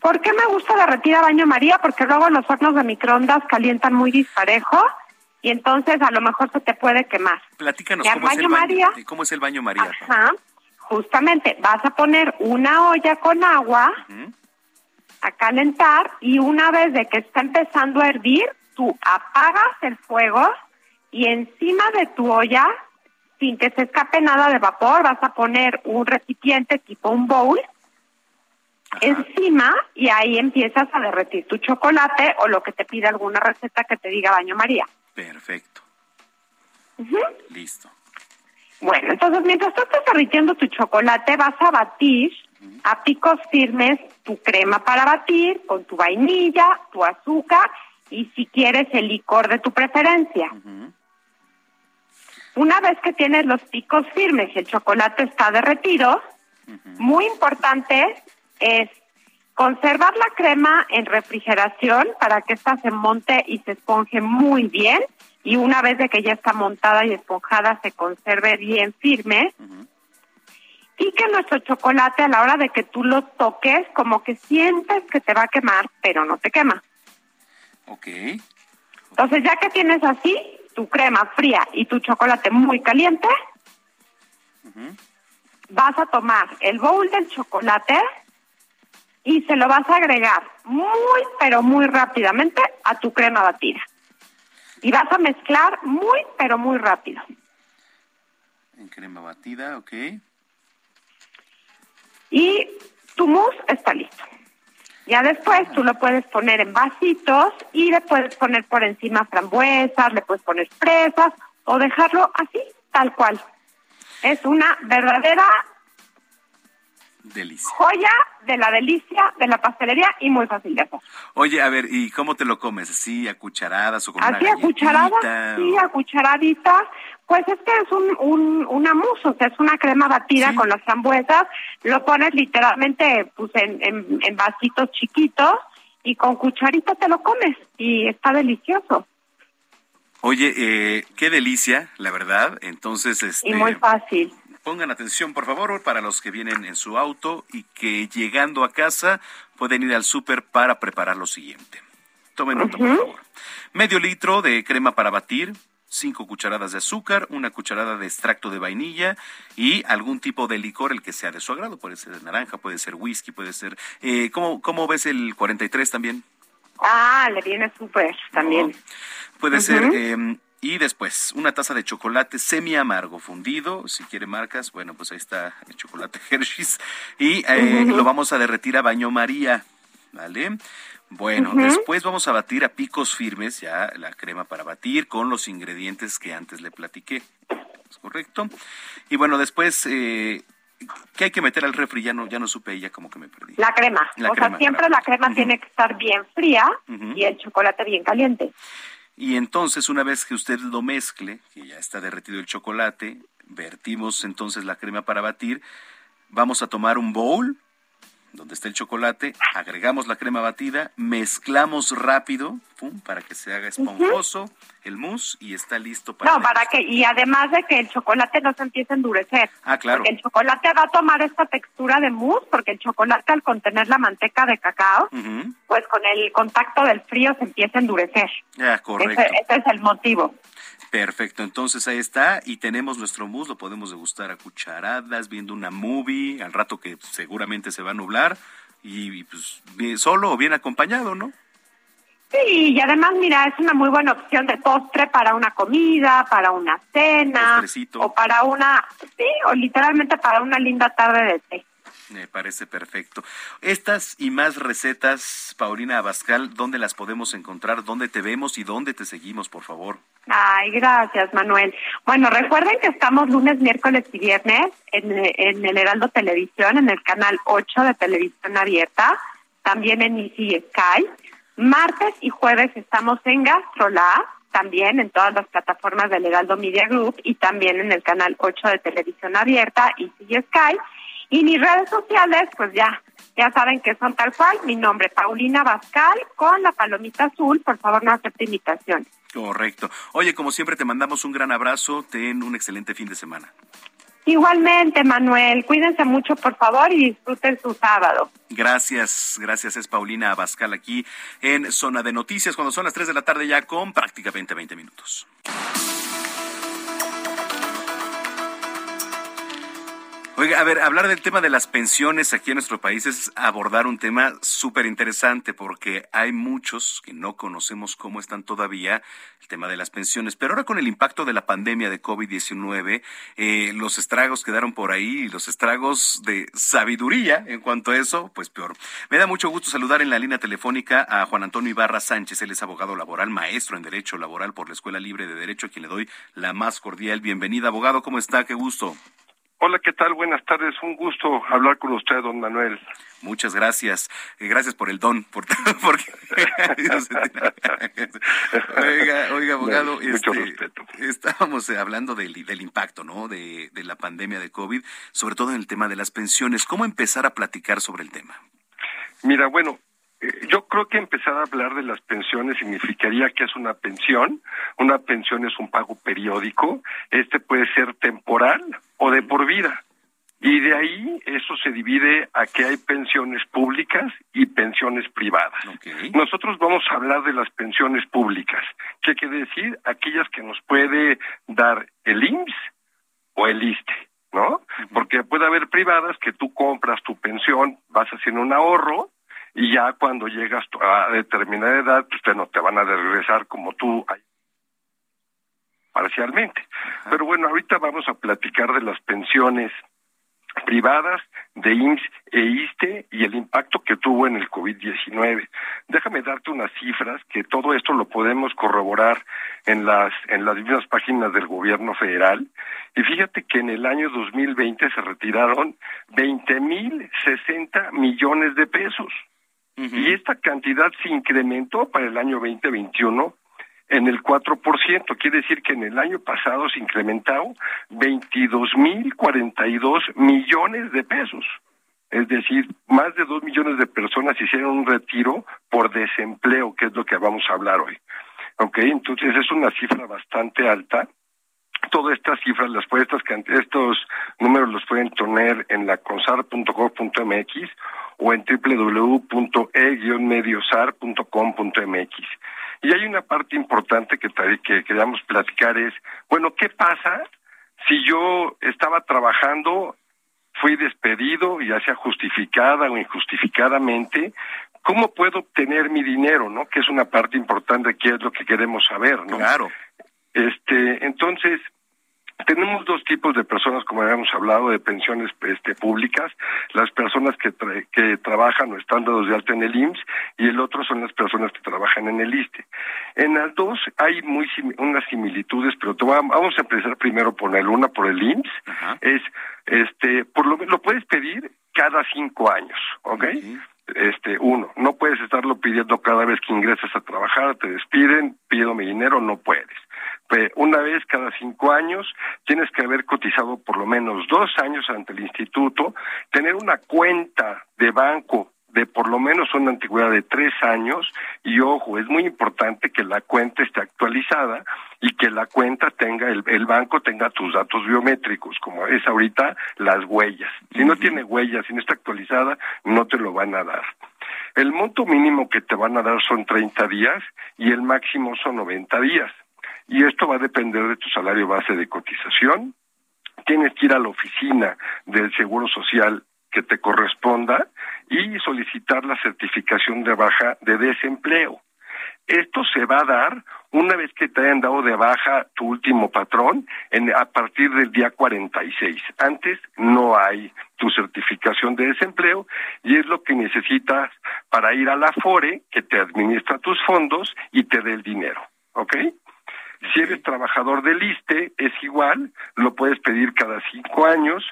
¿Por qué me gusta derretir a baño María? Porque luego los hornos de microondas calientan muy disparejo y entonces a lo mejor se te puede quemar. Platícanos ¿Y a cómo es, el baño baño, María? cómo es el baño María. Ajá. Justamente, vas a poner una olla con agua a calentar y una vez de que está empezando a hervir, tú apagas el fuego y encima de tu olla, sin que se escape nada de vapor, vas a poner un recipiente tipo un bowl encima y ahí empiezas a derretir tu chocolate o lo que te pida alguna receta que te diga baño María. Perfecto. Listo. Bueno, entonces mientras tú estás derritiendo tu chocolate, vas a batir a picos firmes tu crema para batir con tu vainilla, tu azúcar y si quieres el licor de tu preferencia. Una vez que tienes los picos firmes y el chocolate está derretido, muy importante es conservar la crema en refrigeración para que ésta se monte y se esponje muy bien y una vez de que ya está montada y esponjada se conserve bien firme y que nuestro chocolate a la hora de que tú lo toques como que sientes que te va a quemar pero no te quema. Ok. Entonces ya que tienes así tu crema fría y tu chocolate muy caliente, vas a tomar el bowl del chocolate y se lo vas a agregar muy, pero muy rápidamente a tu crema batida. Y vas a mezclar muy, pero muy rápido. En crema batida, ok. Y tu mousse está listo. Ya después tú lo puedes poner en vasitos y le puedes poner por encima frambuesas, le puedes poner fresas o dejarlo así, tal cual. Es una verdadera Delicia. joya de la delicia de la pastelería y muy fácil de hacer. Oye, a ver, ¿y cómo te lo comes? ¿Así a cucharadas o con una Así a cucharadas, sí, a cucharaditas. Pues es que es un, un, una mousse, o sea, es una crema batida con las frambuesas. Lo pones literalmente pues en, en, en vasitos chiquitos y con cucharita te lo comes y está delicioso Oye, eh, qué delicia, la verdad. Entonces, este, y muy fácil. Pongan atención, por favor, para los que vienen en su auto y que llegando a casa pueden ir al súper para preparar lo siguiente. Tomen nota, por favor. Medio litro de crema para batir, cinco cucharadas de azúcar, una cucharada de extracto de vainilla y algún tipo de licor, el que sea de su agrado. Puede ser de naranja, puede ser whisky, puede ser... Eh, ¿cómo, ¿Cómo ves el 43 también? Ah, le viene súper también. Puede ser. eh, y después, una taza de chocolate semi amargo fundido. Si quiere marcas, bueno, pues ahí está el chocolate Hershey's. Y eh, lo vamos a derretir a baño María. ¿Vale? Bueno, después vamos a batir a picos firmes ya la crema para batir con los ingredientes que antes le platiqué. ¿Es correcto? Y bueno, después, eh, ¿qué hay que meter al refri? Ya no, ya no supe, ya como que me perdí. La crema. La o crema, sea, siempre la crema tiene que estar bien fría y el chocolate bien caliente. Y entonces, una vez que usted lo mezcle, que ya está derretido el chocolate, vertimos entonces la crema para batir Vamos a tomar un bowl donde está el chocolate, agregamos la crema batida, mezclamos rápido, pum, para que se haga esponjoso el mousse y está listo para No, para que y además de que el chocolate no se empiece a endurecer. Ah, claro. Porque el chocolate va a tomar esta textura de mousse porque el chocolate al contener la manteca de cacao, pues con el contacto del frío se empieza a endurecer. Ah, correcto. Ese, ese es el motivo. Perfecto, entonces ahí está y tenemos nuestro mousse, lo podemos degustar a cucharadas, viendo una movie, al rato que seguramente se va a nublar y, y, pues bien- solo o bien acompañado, ¿no? Sí, y además, mira, es una muy buena opción de postre para una comida, para una cena, Postrecito. o para una, sí, o literalmente para una linda tarde de té. Me parece perfecto. Estas y más recetas, Paulina Abascal, ¿dónde las podemos encontrar? ¿Dónde te vemos y dónde te seguimos, por favor? Ay, gracias, Manuel. Bueno, recuerden que estamos lunes, miércoles y viernes en, en el Heraldo Televisión, en el canal 8 de Televisión Abierta, también en Easy Sky. Martes y jueves estamos en GastroLab, también en todas las plataformas del Heraldo Media Group y también en el canal 8 de Televisión Abierta, Easy Sky. Y mis redes sociales, pues ya, ya saben que son tal cual. Mi nombre, Paulina Bascal, con la palomita azul. Por favor, no acepte invitaciones. Correcto. Oye, como siempre, te mandamos un gran abrazo. Ten un excelente fin de semana. Igualmente, Manuel, cuídense mucho, por favor, y disfruten su sábado. Gracias, gracias. Es Paulina Abascal aquí en Zona de Noticias, cuando son las 3 de la tarde ya con prácticamente 20 minutos. Oiga, a ver, hablar del tema de las pensiones aquí en nuestro país es abordar un tema súper interesante porque hay muchos que no conocemos cómo están todavía el tema de las pensiones. Pero ahora con el impacto de la pandemia de COVID-19, eh, los estragos quedaron por ahí y los estragos de sabiduría en cuanto a eso, pues peor. Me da mucho gusto saludar en la línea telefónica a Juan Antonio Ibarra Sánchez. Él es abogado laboral, maestro en Derecho Laboral por la Escuela Libre de Derecho, a quien le doy la más cordial bienvenida. Abogado, ¿cómo está? Qué gusto. Hola, ¿qué tal? Buenas tardes. Un gusto hablar con usted, don Manuel. Muchas gracias. Eh, gracias por el don. Por, porque... oiga, oiga, abogado, Mucho este, respeto. estábamos eh, hablando del, del impacto, ¿no? De, de la pandemia de COVID, sobre todo en el tema de las pensiones. ¿Cómo empezar a platicar sobre el tema? Mira, bueno, yo creo que empezar a hablar de las pensiones significaría que es una pensión. Una pensión es un pago periódico. Este puede ser temporal o de por vida. Y de ahí eso se divide a que hay pensiones públicas y pensiones privadas. Nosotros vamos a hablar de las pensiones públicas. ¿Qué quiere decir? Aquellas que nos puede dar el IMSS o el ISTE, ¿no? Porque puede haber privadas que tú compras tu pensión, vas haciendo un ahorro y ya cuando llegas a determinada edad, pues te no te van a regresar como tú parcialmente. Pero bueno, ahorita vamos a platicar de las pensiones privadas de IMSS e ISTE y el impacto que tuvo en el COVID-19. Déjame darte unas cifras que todo esto lo podemos corroborar en las en las mismas páginas del gobierno federal y fíjate que en el año 2020 se retiraron 20.060 millones de pesos. Y esta cantidad se incrementó para el año 2021 en el 4%. Quiere decir que en el año pasado se incrementaron 22.042 millones de pesos. Es decir, más de 2 millones de personas hicieron un retiro por desempleo, que es lo que vamos a hablar hoy. ¿Ok? Entonces es una cifra bastante alta. Todas estas cifras, las pueden, estas, estos números los pueden tener en la consar.gov.mx o en www.e-mediosar.com.mx. Y hay una parte importante que, que queríamos platicar es, bueno, ¿qué pasa si yo estaba trabajando, fui despedido, ya sea justificada o injustificadamente? ¿Cómo puedo obtener mi dinero, no? Que es una parte importante que es lo que queremos saber, ¿no? Claro. Este, entonces, tenemos dos tipos de personas, como habíamos hablado, de pensiones este, públicas, las personas que, tra que trabajan o están dados de alta en el IMSS y el otro son las personas que trabajan en el ISTE. En las dos hay muy sim unas similitudes, pero vamos a empezar primero por el una, por el IMSS. Es, este, por lo lo puedes pedir cada cinco años, ¿ok? Este, uno, no puedes estarlo pidiendo cada vez que ingresas a trabajar, te despiden, pido mi dinero, no puedes. Una vez cada cinco años tienes que haber cotizado por lo menos dos años ante el instituto, tener una cuenta de banco de por lo menos una antigüedad de tres años y ojo, es muy importante que la cuenta esté actualizada y que la cuenta tenga, el, el banco tenga tus datos biométricos, como es ahorita las huellas. Si no tiene huellas, si no está actualizada, no te lo van a dar. El monto mínimo que te van a dar son 30 días y el máximo son 90 días. Y esto va a depender de tu salario base de cotización. Tienes que ir a la oficina del Seguro Social que te corresponda y solicitar la certificación de baja de desempleo. Esto se va a dar una vez que te hayan dado de baja tu último patrón en, a partir del día 46. Antes no hay tu certificación de desempleo y es lo que necesitas para ir a la FORE que te administra tus fondos y te dé el dinero. ¿Ok? Si eres trabajador del ISTE, es igual, lo puedes pedir cada cinco años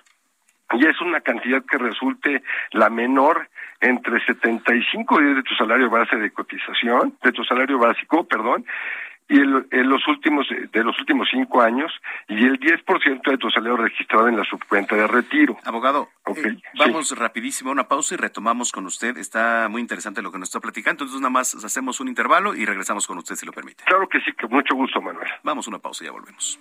y es una cantidad que resulte la menor entre 75 días de tu salario base de cotización, de tu salario básico, perdón, y en los últimos de los últimos cinco años y el 10% de tu salario registrado en la subcuenta de retiro. Abogado, eh, vamos rapidísimo a una pausa y retomamos con usted. Está muy interesante lo que nos está platicando, entonces nada más hacemos un intervalo y regresamos con usted si lo permite. Claro que sí, que mucho gusto, Manuel. Vamos a una pausa y ya volvemos.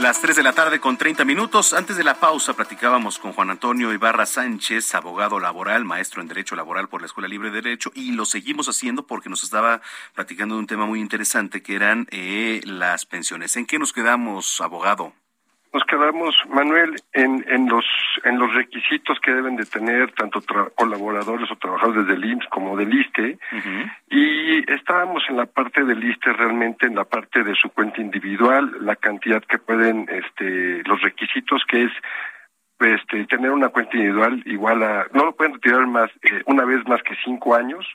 Las 3 de la tarde con 30 minutos. Antes de la pausa platicábamos con Juan Antonio Ibarra Sánchez, abogado laboral, maestro en Derecho Laboral por la Escuela Libre de Derecho, y lo seguimos haciendo porque nos estaba platicando de un tema muy interesante que eran eh, las pensiones. ¿En qué nos quedamos, abogado? Nos quedamos, Manuel, en, en los en los requisitos que deben de tener tanto colaboradores o trabajadores del IMSS como del ISTE y estábamos en la parte del ISTE realmente en la parte de su cuenta individual, la cantidad que pueden, este, los requisitos que es este, tener una cuenta individual igual a, no lo pueden retirar más, eh, una vez más que cinco años,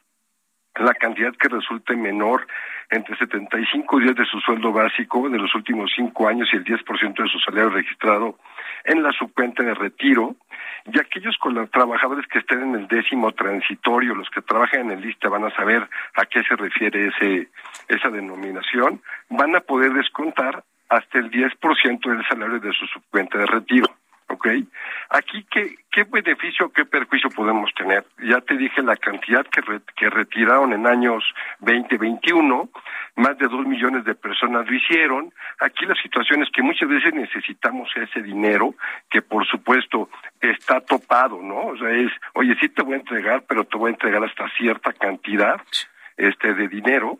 la cantidad que resulte menor entre 75 días de su sueldo básico de los últimos cinco años y el 10% de su salario registrado en la subcuenta de retiro, y aquellos con los trabajadores que estén en el décimo transitorio, los que trabajan en el lista van a saber a qué se refiere ese, esa denominación, van a poder descontar hasta el 10% del salario de su subcuenta de retiro. ¿Ok? Aquí, ¿qué, ¿qué beneficio, qué perjuicio podemos tener? Ya te dije la cantidad que, que retiraron en años 2021, más de dos millones de personas lo hicieron. Aquí la situación es que muchas veces necesitamos ese dinero, que por supuesto está topado, ¿no? O sea, es, oye, sí te voy a entregar, pero te voy a entregar hasta cierta cantidad este de dinero.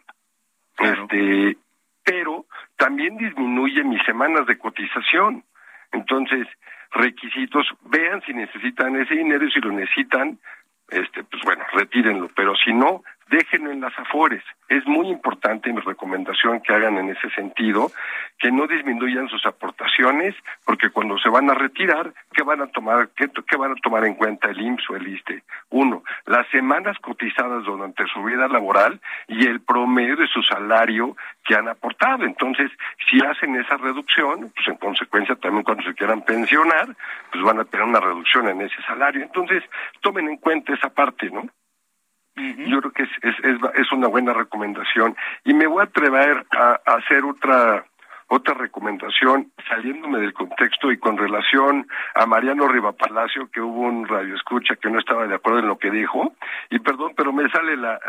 Este, pero también disminuye mis semanas de cotización. Entonces, requisitos, vean si necesitan ese dinero si lo necesitan, este, pues bueno, retírenlo, pero si no, déjenlo en las afores. Es muy importante mi recomendación que hagan en ese sentido, que no disminuyan sus aportaciones, porque cuando se van a retirar, ¿qué van a tomar, qué, qué van a tomar en cuenta el IMSS o el ISTE? Uno, las semanas cotizadas durante su vida laboral y el promedio de su salario que han aportado. Entonces, si hacen esa reducción, pues en consecuencia también cuando se quieran pensionar, pues van a tener una reducción en ese salario. Entonces, tomen en cuenta esa parte, ¿no? Yo creo que es, es, es, una buena recomendación. Y me voy a atrever a, hacer otra otra recomendación, saliéndome del contexto y con relación a Mariano Rivapalacio, que hubo un radio escucha que no estaba de acuerdo en lo que dijo, y perdón, pero me sale la,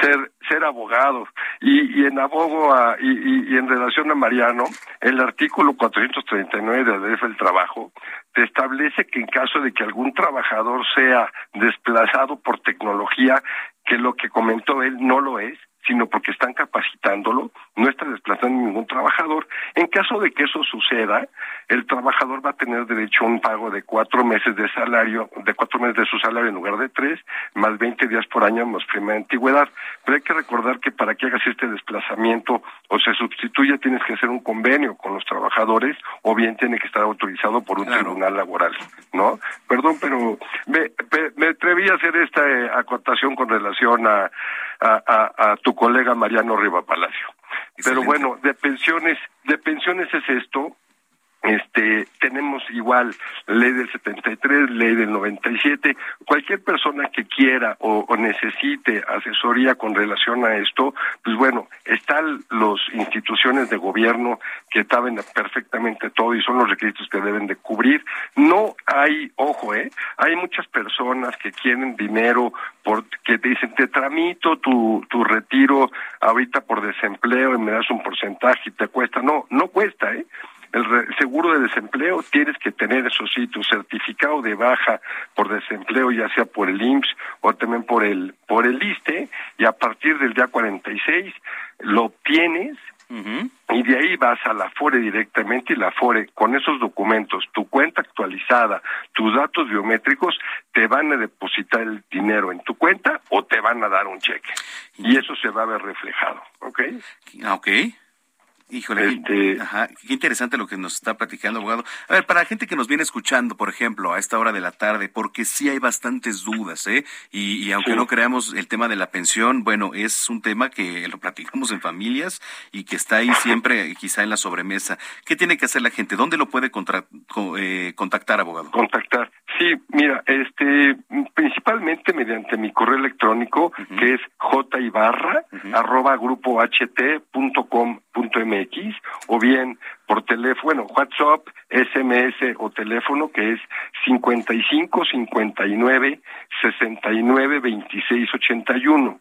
ser ser abogado y, en abogo a, y, en relación a Mariano, el artículo 439 de la ley del trabajo te establece que en caso de que algún trabajador sea desplazado por tecnología, que lo que comentó él no lo es, sino porque están capacitándolo, no está desplazando ningún trabajador. En caso de que eso suceda, el trabajador va a tener derecho a un pago de cuatro meses de salario, de cuatro meses de su salario en lugar de tres, más veinte días por año más prima de antigüedad. Pero hay que recordar que para que hagas este desplazamiento o se sustituya, tienes que hacer un convenio con los trabajadores o bien tiene que estar autorizado por un tribunal laboral, ¿no? Perdón, pero me, me, atreví a hacer esta eh, acotación con relación a, a, a tu colega Mariano Riva Palacio. Pero bueno, de pensiones, de pensiones es esto, este tenemos igual ley del 73, ley del 97, cualquier persona que quiera o, necesite asesoría con relación a esto, pues bueno, están las instituciones de gobierno que saben perfectamente todo y son los requisitos que deben de cubrir. No hay, ojo, eh, hay muchas personas que quieren dinero porque te dicen, te tramito tu, tu retiro ahorita por desempleo y me das un porcentaje y te cuesta. No, no cuesta, ¿eh? El seguro de desempleo tienes que tener, eso sí, tu certificado de baja por desempleo, ya sea por el IMSS o también por el, por el ISTE, y a partir del día 46 lo obtienes y de ahí vas a la FORE directamente y la FORE con esos documentos, tu cuenta actualizada, tus datos biométricos, te van a depositar el dinero en tu cuenta o te van a dar un cheque. Y eso se va a ver reflejado, ¿ok? Ah, ok. Híjole, este... qué interesante lo que nos está platicando, abogado. A ver, para la gente que nos viene escuchando, por ejemplo, a esta hora de la tarde, porque sí hay bastantes dudas, ¿eh? Y, aunque no creamos el tema de la pensión, bueno, es un tema que lo platicamos en familias y que está ahí siempre, quizá en la sobremesa. ¿Qué tiene que hacer la gente? ¿Dónde lo puede eh, contactar, abogado? Contactar. Sí, mira, este, principalmente mediante mi correo electrónico, que es jibarra, arroba grupo mx o bien por teléfono, WhatsApp, SMS o teléfono que es 55 59 69 26 81.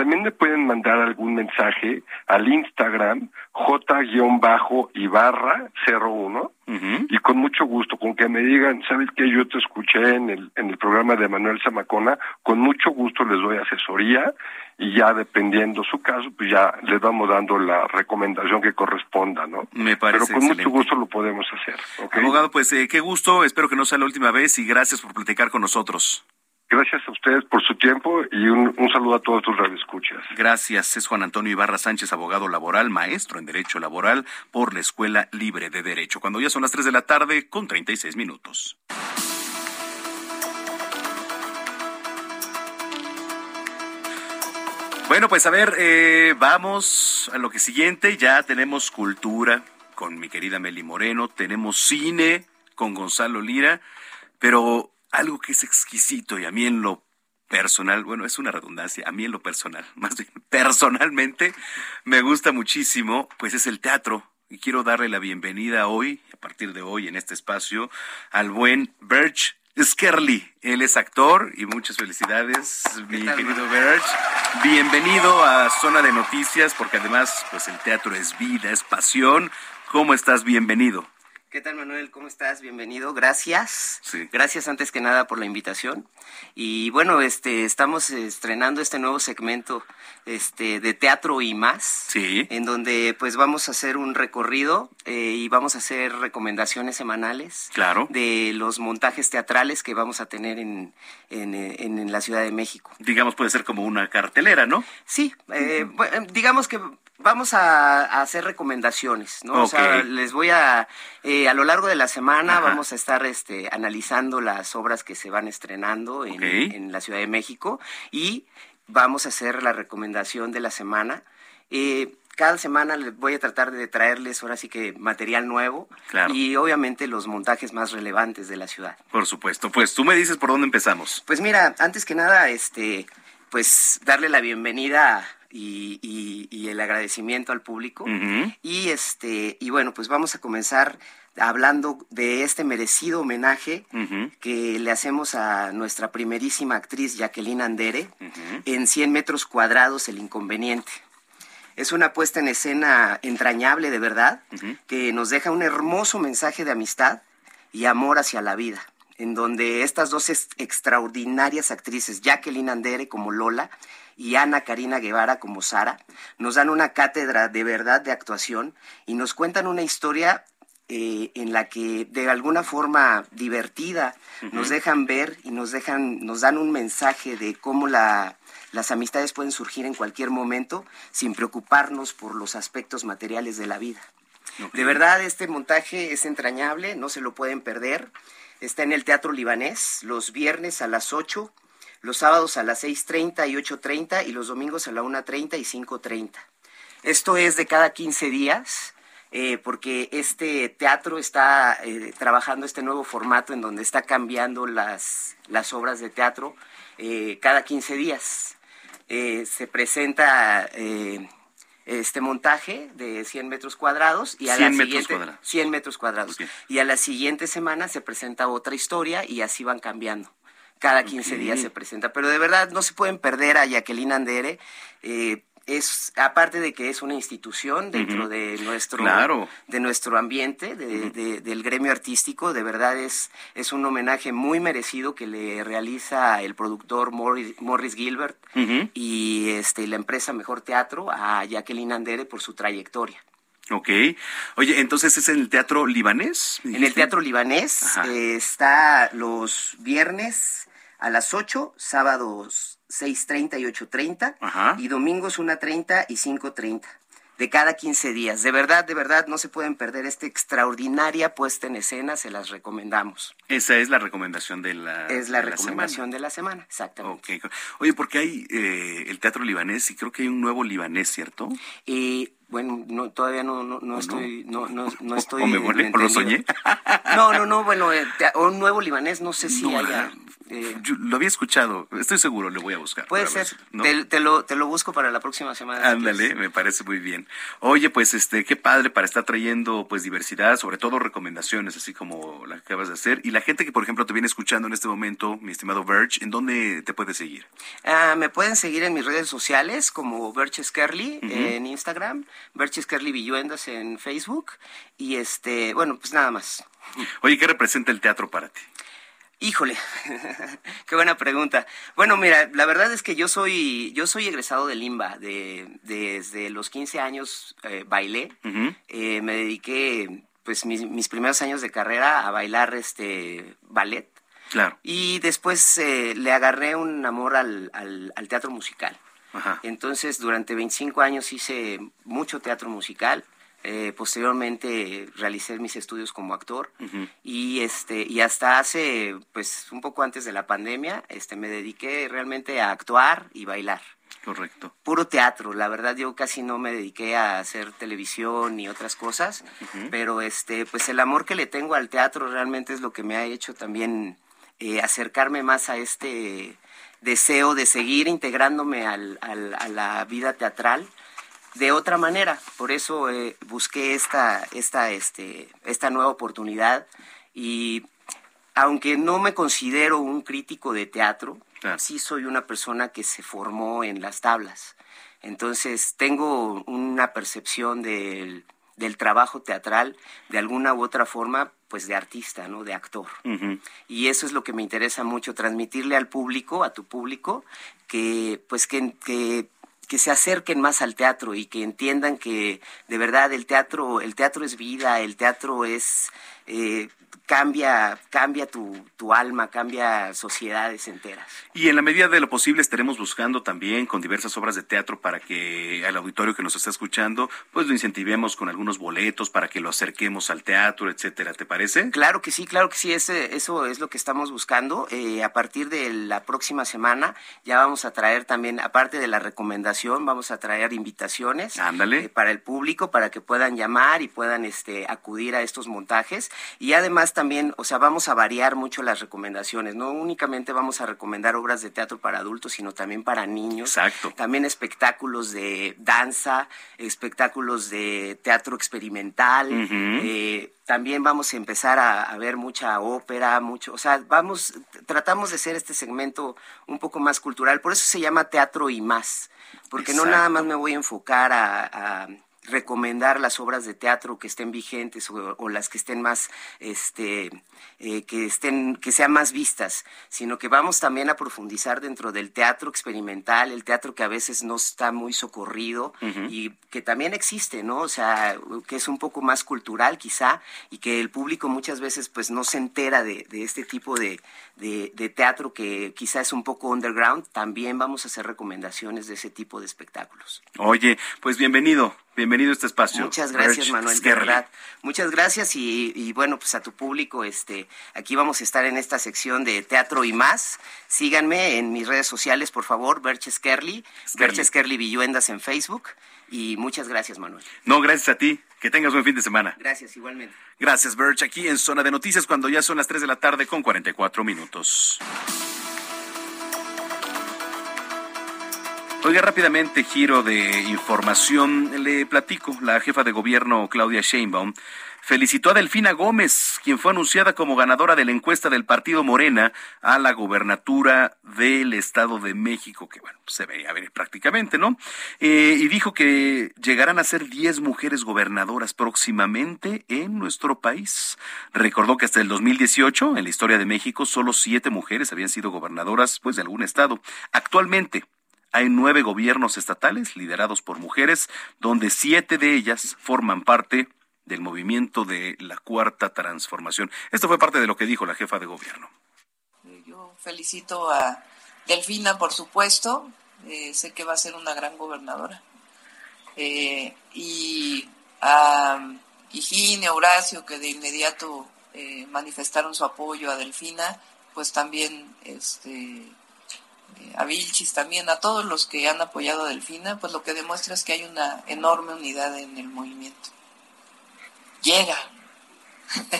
También me pueden mandar algún mensaje al Instagram J-Ibarra01 y con mucho gusto, con que me digan, ¿sabes qué? Yo te escuché en el, en el programa de Manuel Zamacona, con mucho gusto les doy asesoría y ya dependiendo su caso, pues ya les vamos dando la recomendación que corresponda, ¿no? Me parece Pero con mucho gusto lo podemos hacer. Abogado, pues eh, qué gusto, espero que no sea la última vez y gracias por platicar con nosotros. Gracias a ustedes por su tiempo y un, saludo a todos tus radioescuchas. Gracias. Es Juan Antonio Ibarra Sánchez, abogado laboral, maestro en Derecho Laboral por la Escuela Libre de Derecho. Cuando ya son las 3 de la tarde con 36 minutos. Bueno, pues a ver, eh, vamos a lo que siguiente. Ya tenemos cultura con mi querida Meli Moreno, tenemos cine con Gonzalo Lira, pero algo que es exquisito y a mí en lo personal, bueno, es una redundancia, a mí en lo personal, más bien personalmente me gusta muchísimo, pues es el teatro. Y quiero darle la bienvenida hoy, a partir de hoy en este espacio, al buen Birch Skerly. Él es actor y muchas felicidades, mi querido Birch. Bienvenido a Zona de Noticias, porque además, pues el teatro es vida, es pasión. ¿Cómo estás? Bienvenido. ¿Qué tal Manuel? ¿Cómo estás? Bienvenido. Gracias. Gracias antes que nada por la invitación. Y bueno, este estamos estrenando este nuevo segmento este de teatro y más. Sí. En donde pues vamos a hacer un recorrido eh, y vamos a hacer recomendaciones semanales. Claro. De los montajes teatrales que vamos a tener en, en, la Ciudad de México. Digamos, puede ser como una cartelera, ¿no? Sí. Eh, digamos que vamos a, hacer recomendaciones, ¿no? O sea, les voy a, eh, a lo largo de la semana vamos a estar este, analizando las obras que se van estrenando en, la Ciudad de México y vamos a hacer la recomendación de la semana. Eh, cada semana les voy a tratar de traerles ahora sí que material nuevo y obviamente los montajes más relevantes de la ciudad. Por supuesto, pues tú me dices por dónde empezamos. Pues mira, antes que nada, este, pues darle la bienvenida y, y, el agradecimiento al público. Y este, y bueno, pues vamos a comenzar hablando de este merecido homenaje que le hacemos a nuestra primerísima actriz Jacqueline Andere. En 100 metros cuadrados El Inconveniente. Es una puesta en escena entrañable de verdad, que nos deja un hermoso mensaje de amistad y amor hacia la vida, en donde estas dos extraordinarias actrices, Jacqueline Andere como Lola y Ana Karina Guevara como Sara, nos dan una cátedra de verdad de actuación y nos cuentan una historia eh, en la que de alguna forma divertida nos dejan ver y nos dejan, nos dan un mensaje de cómo la, las amistades pueden surgir en cualquier momento sin preocuparnos por los aspectos materiales de la vida. De verdad, este montaje es entrañable, no se lo pueden perder. Está en el Teatro Libanés los viernes a las 8, los sábados a las 6.30 y 8.30 y los domingos a la 1.30 y 5.30. Esto es de cada 15 días eh, porque este teatro está eh, trabajando este nuevo formato en donde está cambiando las, las obras de teatro eh, cada 15 días. se presenta este montaje de 100 metros cuadrados y a la siguiente metros 100 metros cuadrados y a la siguiente semana se presenta otra historia y así van cambiando cada 15 días se presenta. Pero de verdad no se pueden perder a Jacqueline Andere. Eh, es aparte de que es una institución dentro de nuestro de nuestro ambiente del gremio artístico de verdad es es un homenaje muy merecido que le realiza el productor Morris, Gilbert y este la empresa Mejor Teatro a Jacqueline Andere por su trayectoria. Ok. Oye, entonces es en el Teatro Libanés. En el Teatro Libanés eh, está los viernes a las 8, sábados 6.30 y 8.30 y domingos 1.30 y 5.30 de cada 15 días. De verdad, de verdad, no se pueden perder esta extraordinaria puesta en escena, se las recomendamos. Esa es la recomendación de la Es la recomendación de la semana, exactamente. Oye, porque hay eh, el teatro libanés y creo que hay un nuevo libanés, ¿cierto? Y bueno, no, todavía no, no, no estoy, no, no, no estoy. ¿O, me o lo soñé? No, no, no, bueno, eh, un nuevo libanés, no sé si haya. Eh, lo había escuchado, estoy seguro, le voy a buscar. Puede ser, te, lo, te lo busco para la próxima semana. Ándale, me parece muy bien. Oye, pues este, qué padre para estar trayendo pues diversidad, sobre todo recomendaciones, así como la que acabas de hacer. Y la gente que, por ejemplo, te viene escuchando en este momento, mi estimado Verge, ¿en dónde te puedes seguir? Ah, me pueden seguir en mis redes sociales como Verge Skerly en Instagram, Verge Skerly Villuendas en Facebook. Y este, bueno, pues nada más. Oye, ¿qué representa el teatro para ti? Híjole, qué buena pregunta. Bueno, mira, la verdad es que yo soy, yo soy egresado de Limba, de, desde los 15 años eh, bailé, eh, me dediqué, pues mis, primeros años de carrera a bailar este ballet. Claro. Y después eh, le agarré un amor al, al, teatro musical. Entonces, durante 25 años hice mucho teatro musical. Eh, posteriormente realicé mis estudios como actor y este y hasta hace pues un poco antes de la pandemia este me dediqué realmente a actuar y bailar. Correcto. Puro teatro la verdad yo casi no me dediqué a hacer televisión ni otras cosas pero este pues el amor que le tengo al teatro realmente es lo que me ha hecho también eh, acercarme más a este deseo de seguir integrándome al, a la vida teatral de otra manera. Por eso eh, busqué esta, esta, este, esta nueva oportunidad y aunque no me considero un crítico de teatro, sí soy una persona que se formó en las tablas. Entonces tengo una percepción del, del trabajo teatral de alguna u otra forma, pues de artista, ¿no? De actor. Y eso es lo que me interesa mucho, transmitirle al público, a tu público, que pues que, que que se acerquen más al teatro y que entiendan que de verdad el teatro, el teatro es vida, el teatro es eh, cambia, cambia tu, tu, alma, cambia sociedades enteras. Y en la medida de lo posible estaremos buscando también con diversas obras de teatro para que al auditorio que nos está escuchando, pues lo incentivemos con algunos boletos para que lo acerquemos al teatro, etcétera. ¿Te parece? Claro que sí, claro que sí, ese, eso es lo que estamos buscando. Eh, a partir de la próxima semana ya vamos a traer también, aparte de la recomendación, vamos a traer invitaciones eh, para el público para que puedan llamar y puedan este, acudir a estos montajes. Y además también, o sea, vamos a variar mucho las recomendaciones. No únicamente vamos a recomendar obras de teatro para adultos, sino también para niños. Exacto. También espectáculos de danza, espectáculos de teatro experimental. eh, también vamos a empezar a, a, ver mucha ópera, mucho, o sea, vamos, tratamos de hacer este segmento un poco más cultural. Por eso se llama teatro y más, porque Exacto. no nada más me voy a enfocar a, a recomendar las obras de teatro que estén vigentes o, o las que estén más, este, eh, que estén, que sean más vistas, sino que vamos también a profundizar dentro del teatro experimental, el teatro que a veces no está muy socorrido uh -huh. y que también existe, ¿no? O sea, que es un poco más cultural quizá y que el público muchas veces pues no se entera de, de este tipo de, de, de teatro que quizá es un poco underground. También vamos a hacer recomendaciones de ese tipo de espectáculos. Oye, pues bienvenido. Bienvenido a este espacio. Muchas gracias, Rich Manuel, de verdad. Muchas gracias y, y, bueno, pues a tu público, este, aquí vamos a estar en esta sección de teatro y más. Síganme en mis redes sociales, por favor, Berche Skerly, Berche Skerly Villuendas en Facebook. Y muchas gracias, Manuel. No, gracias a ti. Que tengas buen fin de semana. Gracias, igualmente. Gracias, Birch. Aquí en Zona de Noticias, cuando ya son las 3 de la tarde con 44 minutos. Oiga, rápidamente, giro de información. Le platico, la jefa de gobierno, Claudia Sheinbaum, felicitó a Delfina Gómez, quien fue anunciada como ganadora de la encuesta del partido Morena a la gobernatura del Estado de México, que bueno, se veía venir prácticamente, ¿no? Eh, y dijo que llegarán a ser 10 mujeres gobernadoras próximamente en nuestro país. Recordó que hasta el 2018, en la historia de México, solo siete mujeres habían sido gobernadoras, pues, de algún estado. Actualmente, hay nueve gobiernos estatales liderados por mujeres, donde siete de ellas forman parte del movimiento de la cuarta transformación. Esto fue parte de lo que dijo la jefa de gobierno. Yo felicito a Delfina, por supuesto. Eh, sé que va a ser una gran gobernadora. Eh, y a Higiene, Horacio, que de inmediato eh, manifestaron su apoyo a Delfina, pues también este, a Vilchis también, a todos los que han apoyado a Delfina, pues lo que demuestra es que hay una enorme unidad en el movimiento. Llega.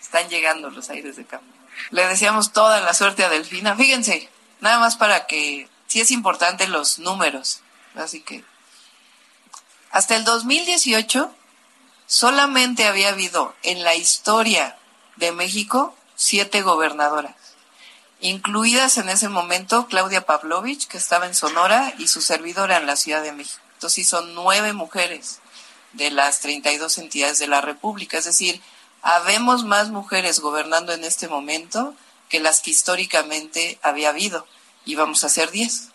Están llegando los aires de cambio. Le deseamos toda la suerte a Delfina. Fíjense, nada más para que, sí es importante los números. Así que, hasta el 2018, solamente había habido en la historia de México siete gobernadoras incluidas en ese momento Claudia Pavlovich, que estaba en Sonora, y su servidora en la Ciudad de México. Entonces sí son nueve mujeres de las 32 entidades de la República. Es decir, habemos más mujeres gobernando en este momento que las que históricamente había habido. Y vamos a ser diez.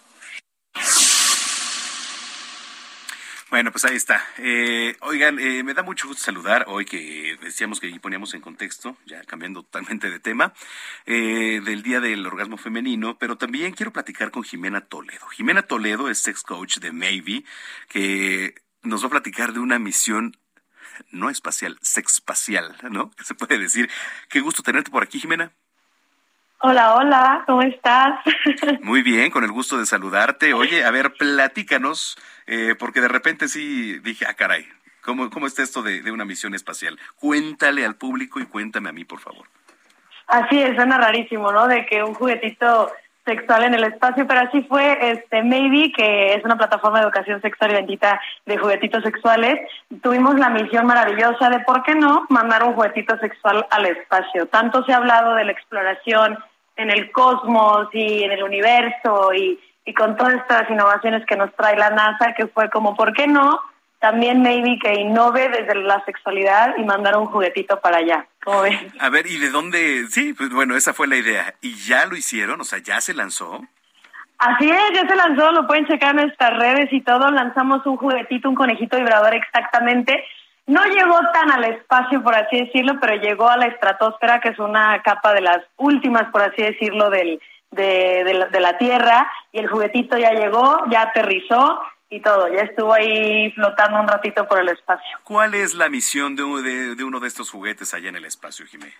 Bueno, pues ahí está. Eh, oigan, eh, me da mucho gusto saludar hoy que decíamos que poníamos en contexto, ya cambiando totalmente de tema, eh, del Día del Orgasmo Femenino, pero también quiero platicar con Jimena Toledo. Jimena Toledo es sex coach de Maybe, que nos va a platicar de una misión no espacial, sexpacial, ¿no? Se puede decir. Qué gusto tenerte por aquí, Jimena. Hola, hola, ¿cómo estás? Muy bien, con el gusto de saludarte. Oye, a ver, platícanos, eh, porque de repente sí dije, ah, caray, ¿cómo, cómo está esto de, de, una misión espacial? Cuéntale al público y cuéntame a mí, por favor. Así es, suena rarísimo, ¿no? De que un juguetito sexual en el espacio, pero así fue este Maybe, que es una plataforma de educación sexual y bendita de juguetitos sexuales. Tuvimos la misión maravillosa de, ¿por qué no?, mandar un juguetito sexual al espacio. Tanto se ha hablado de la exploración en el cosmos y en el universo y, y con todas estas innovaciones que nos trae la NASA, que fue como, ¿por qué no?, también maybe que innove desde la sexualidad y mandar un juguetito para allá. ¿Cómo ves? A ver, ¿y de dónde? Sí, pues bueno, esa fue la idea. ¿Y ya lo hicieron? O sea, ¿ya se lanzó? Así es, ya se lanzó, lo pueden checar en nuestras redes y todo. Lanzamos un juguetito, un conejito vibrador exactamente. No llegó tan al espacio, por así decirlo, pero llegó a la estratosfera, que es una capa de las últimas, por así decirlo, del, de, de, la, de la Tierra. Y el juguetito ya llegó, ya aterrizó y todo, ya estuvo ahí flotando un ratito por el espacio. ¿Cuál es la misión de, de, de uno de estos juguetes allá en el espacio, Jimé?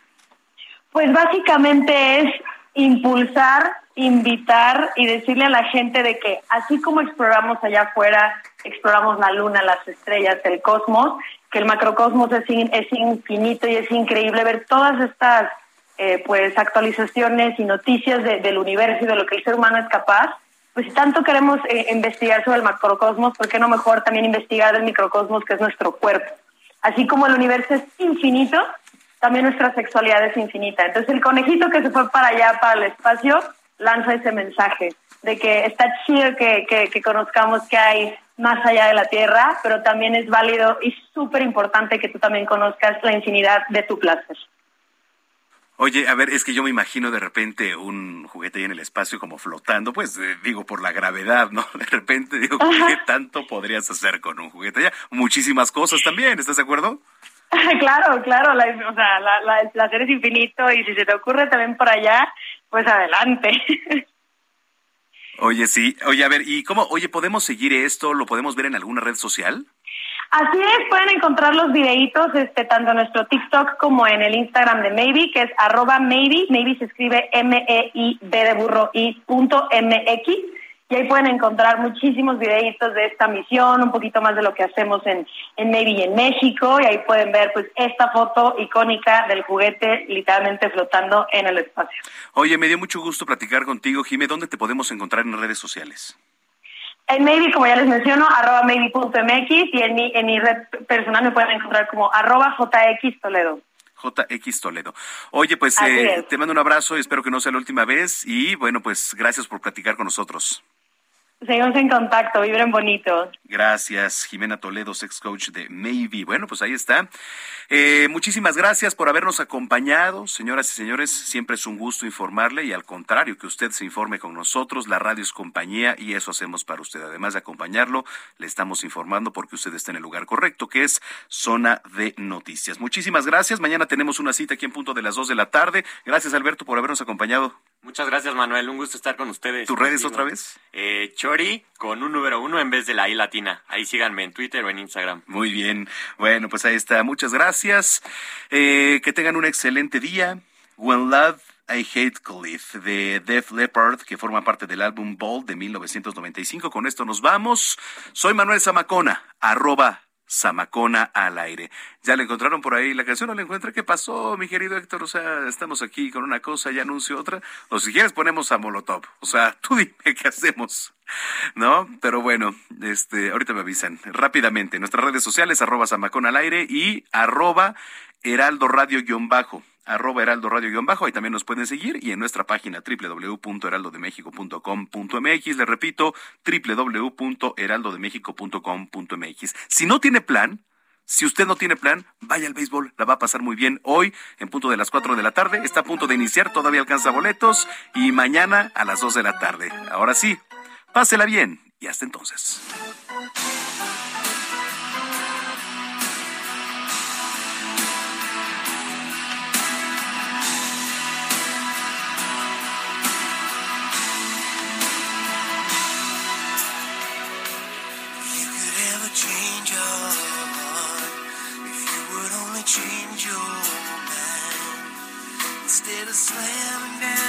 Pues básicamente es impulsar, invitar y decirle a la gente de que así como exploramos allá afuera, exploramos la luna, las estrellas, el cosmos, que el macrocosmos es, es infinito y es increíble ver todas estas eh, pues actualizaciones y noticias del universo y de lo que el ser humano es capaz. Pues si tanto queremos eh, investigar sobre el macrocosmos, ¿por qué no mejor también investigar el microcosmos que es nuestro cuerpo? Así como el universo es infinito, también nuestra sexualidad es infinita. Entonces el conejito que se fue para allá, para el espacio, lanza ese mensaje de que está chido que, que, conozcamos que hay más allá de la Tierra, pero también es válido y súper importante que tú también conozcas la infinidad de tu placer. Oye, a ver, es que yo me imagino de repente un juguete ahí en el espacio como flotando, pues eh, digo por la gravedad, ¿no? De repente digo, ¿qué tanto podrías hacer con un juguete allá? Muchísimas cosas también, ¿estás de acuerdo? claro, claro, o sea, la, el placer es infinito y si se te ocurre también por allá, pues adelante. Oye, sí, oye, a ver, ¿y cómo, oye, podemos seguir esto? ¿Lo podemos ver en alguna red social? Así es, pueden encontrar los videitos este, tanto en nuestro TikTok como en el Instagram de Maybe, que es arroba Maybe, Maybe se escribe M-E-I-B de burro y punto M-X y ahí pueden encontrar muchísimos videitos de esta misión, un poquito más de lo que hacemos en, en Navy en México, y ahí pueden ver pues esta foto icónica del juguete literalmente flotando en el espacio. Oye, me dio mucho gusto platicar contigo, Jimé. ¿Dónde te podemos encontrar en redes sociales? En Maybe, como ya les menciono, arroba maybe.mx y en mi, en mi red personal me pueden encontrar como arroba JX Toledo. JX Toledo. Oye, pues eh, te mando un abrazo y espero que no sea la última vez y bueno, pues gracias por platicar con nosotros. Seguimos en contacto, vibren bonito. Gracias, Jimena Toledo, sex coach de Maybe. Bueno, pues ahí está. Eh, muchísimas gracias por habernos acompañado, señoras y señores. Siempre es un gusto informarle y al contrario, que usted se informe con nosotros. La radio es compañía y eso hacemos para usted. Además de acompañarlo, le estamos informando porque usted está en el lugar correcto, que es Zona de Noticias. Muchísimas gracias. Mañana tenemos una cita aquí en punto de las dos de la tarde. Gracias, Alberto, por habernos acompañado. Muchas gracias, Manuel. Un gusto estar con ustedes. ¿Tus redes otra vez? Eh, Chori con un número uno en vez de la I latina. Ahí síganme en Twitter o en Instagram. Muy bien. Bueno, pues ahí está. Muchas gracias. Eh, que tengan un excelente día. When Love I Hate Cliff de Def Leppard, que forma parte del álbum Bold de 1995. Con esto nos vamos. Soy Manuel Zamacona, arroba Zamacona al aire. ¿Ya le encontraron por ahí la canción? ¿No le encuentra? ¿Qué pasó, mi querido Héctor? O sea, estamos aquí con una cosa y anuncio otra. O si quieres ponemos a Molotov. O sea, tú dime qué hacemos. ¿No? Pero bueno, este, ahorita me avisan. Rápidamente, nuestras redes sociales, arroba Zamacona al aire y arroba Heraldo Radio-bajo arroba heraldo radio bajo, ahí también nos pueden seguir y en nuestra página www.heraldodemexico.com.mx, le repito, www.heraldodemexico.com.mx. Si no tiene plan, si usted no tiene plan, vaya al béisbol, la va a pasar muy bien hoy en punto de las 4 de la tarde, está a punto de iniciar, todavía alcanza boletos y mañana a las 2 de la tarde. Ahora sí, pásela bien y hasta entonces. Slamming down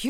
If you're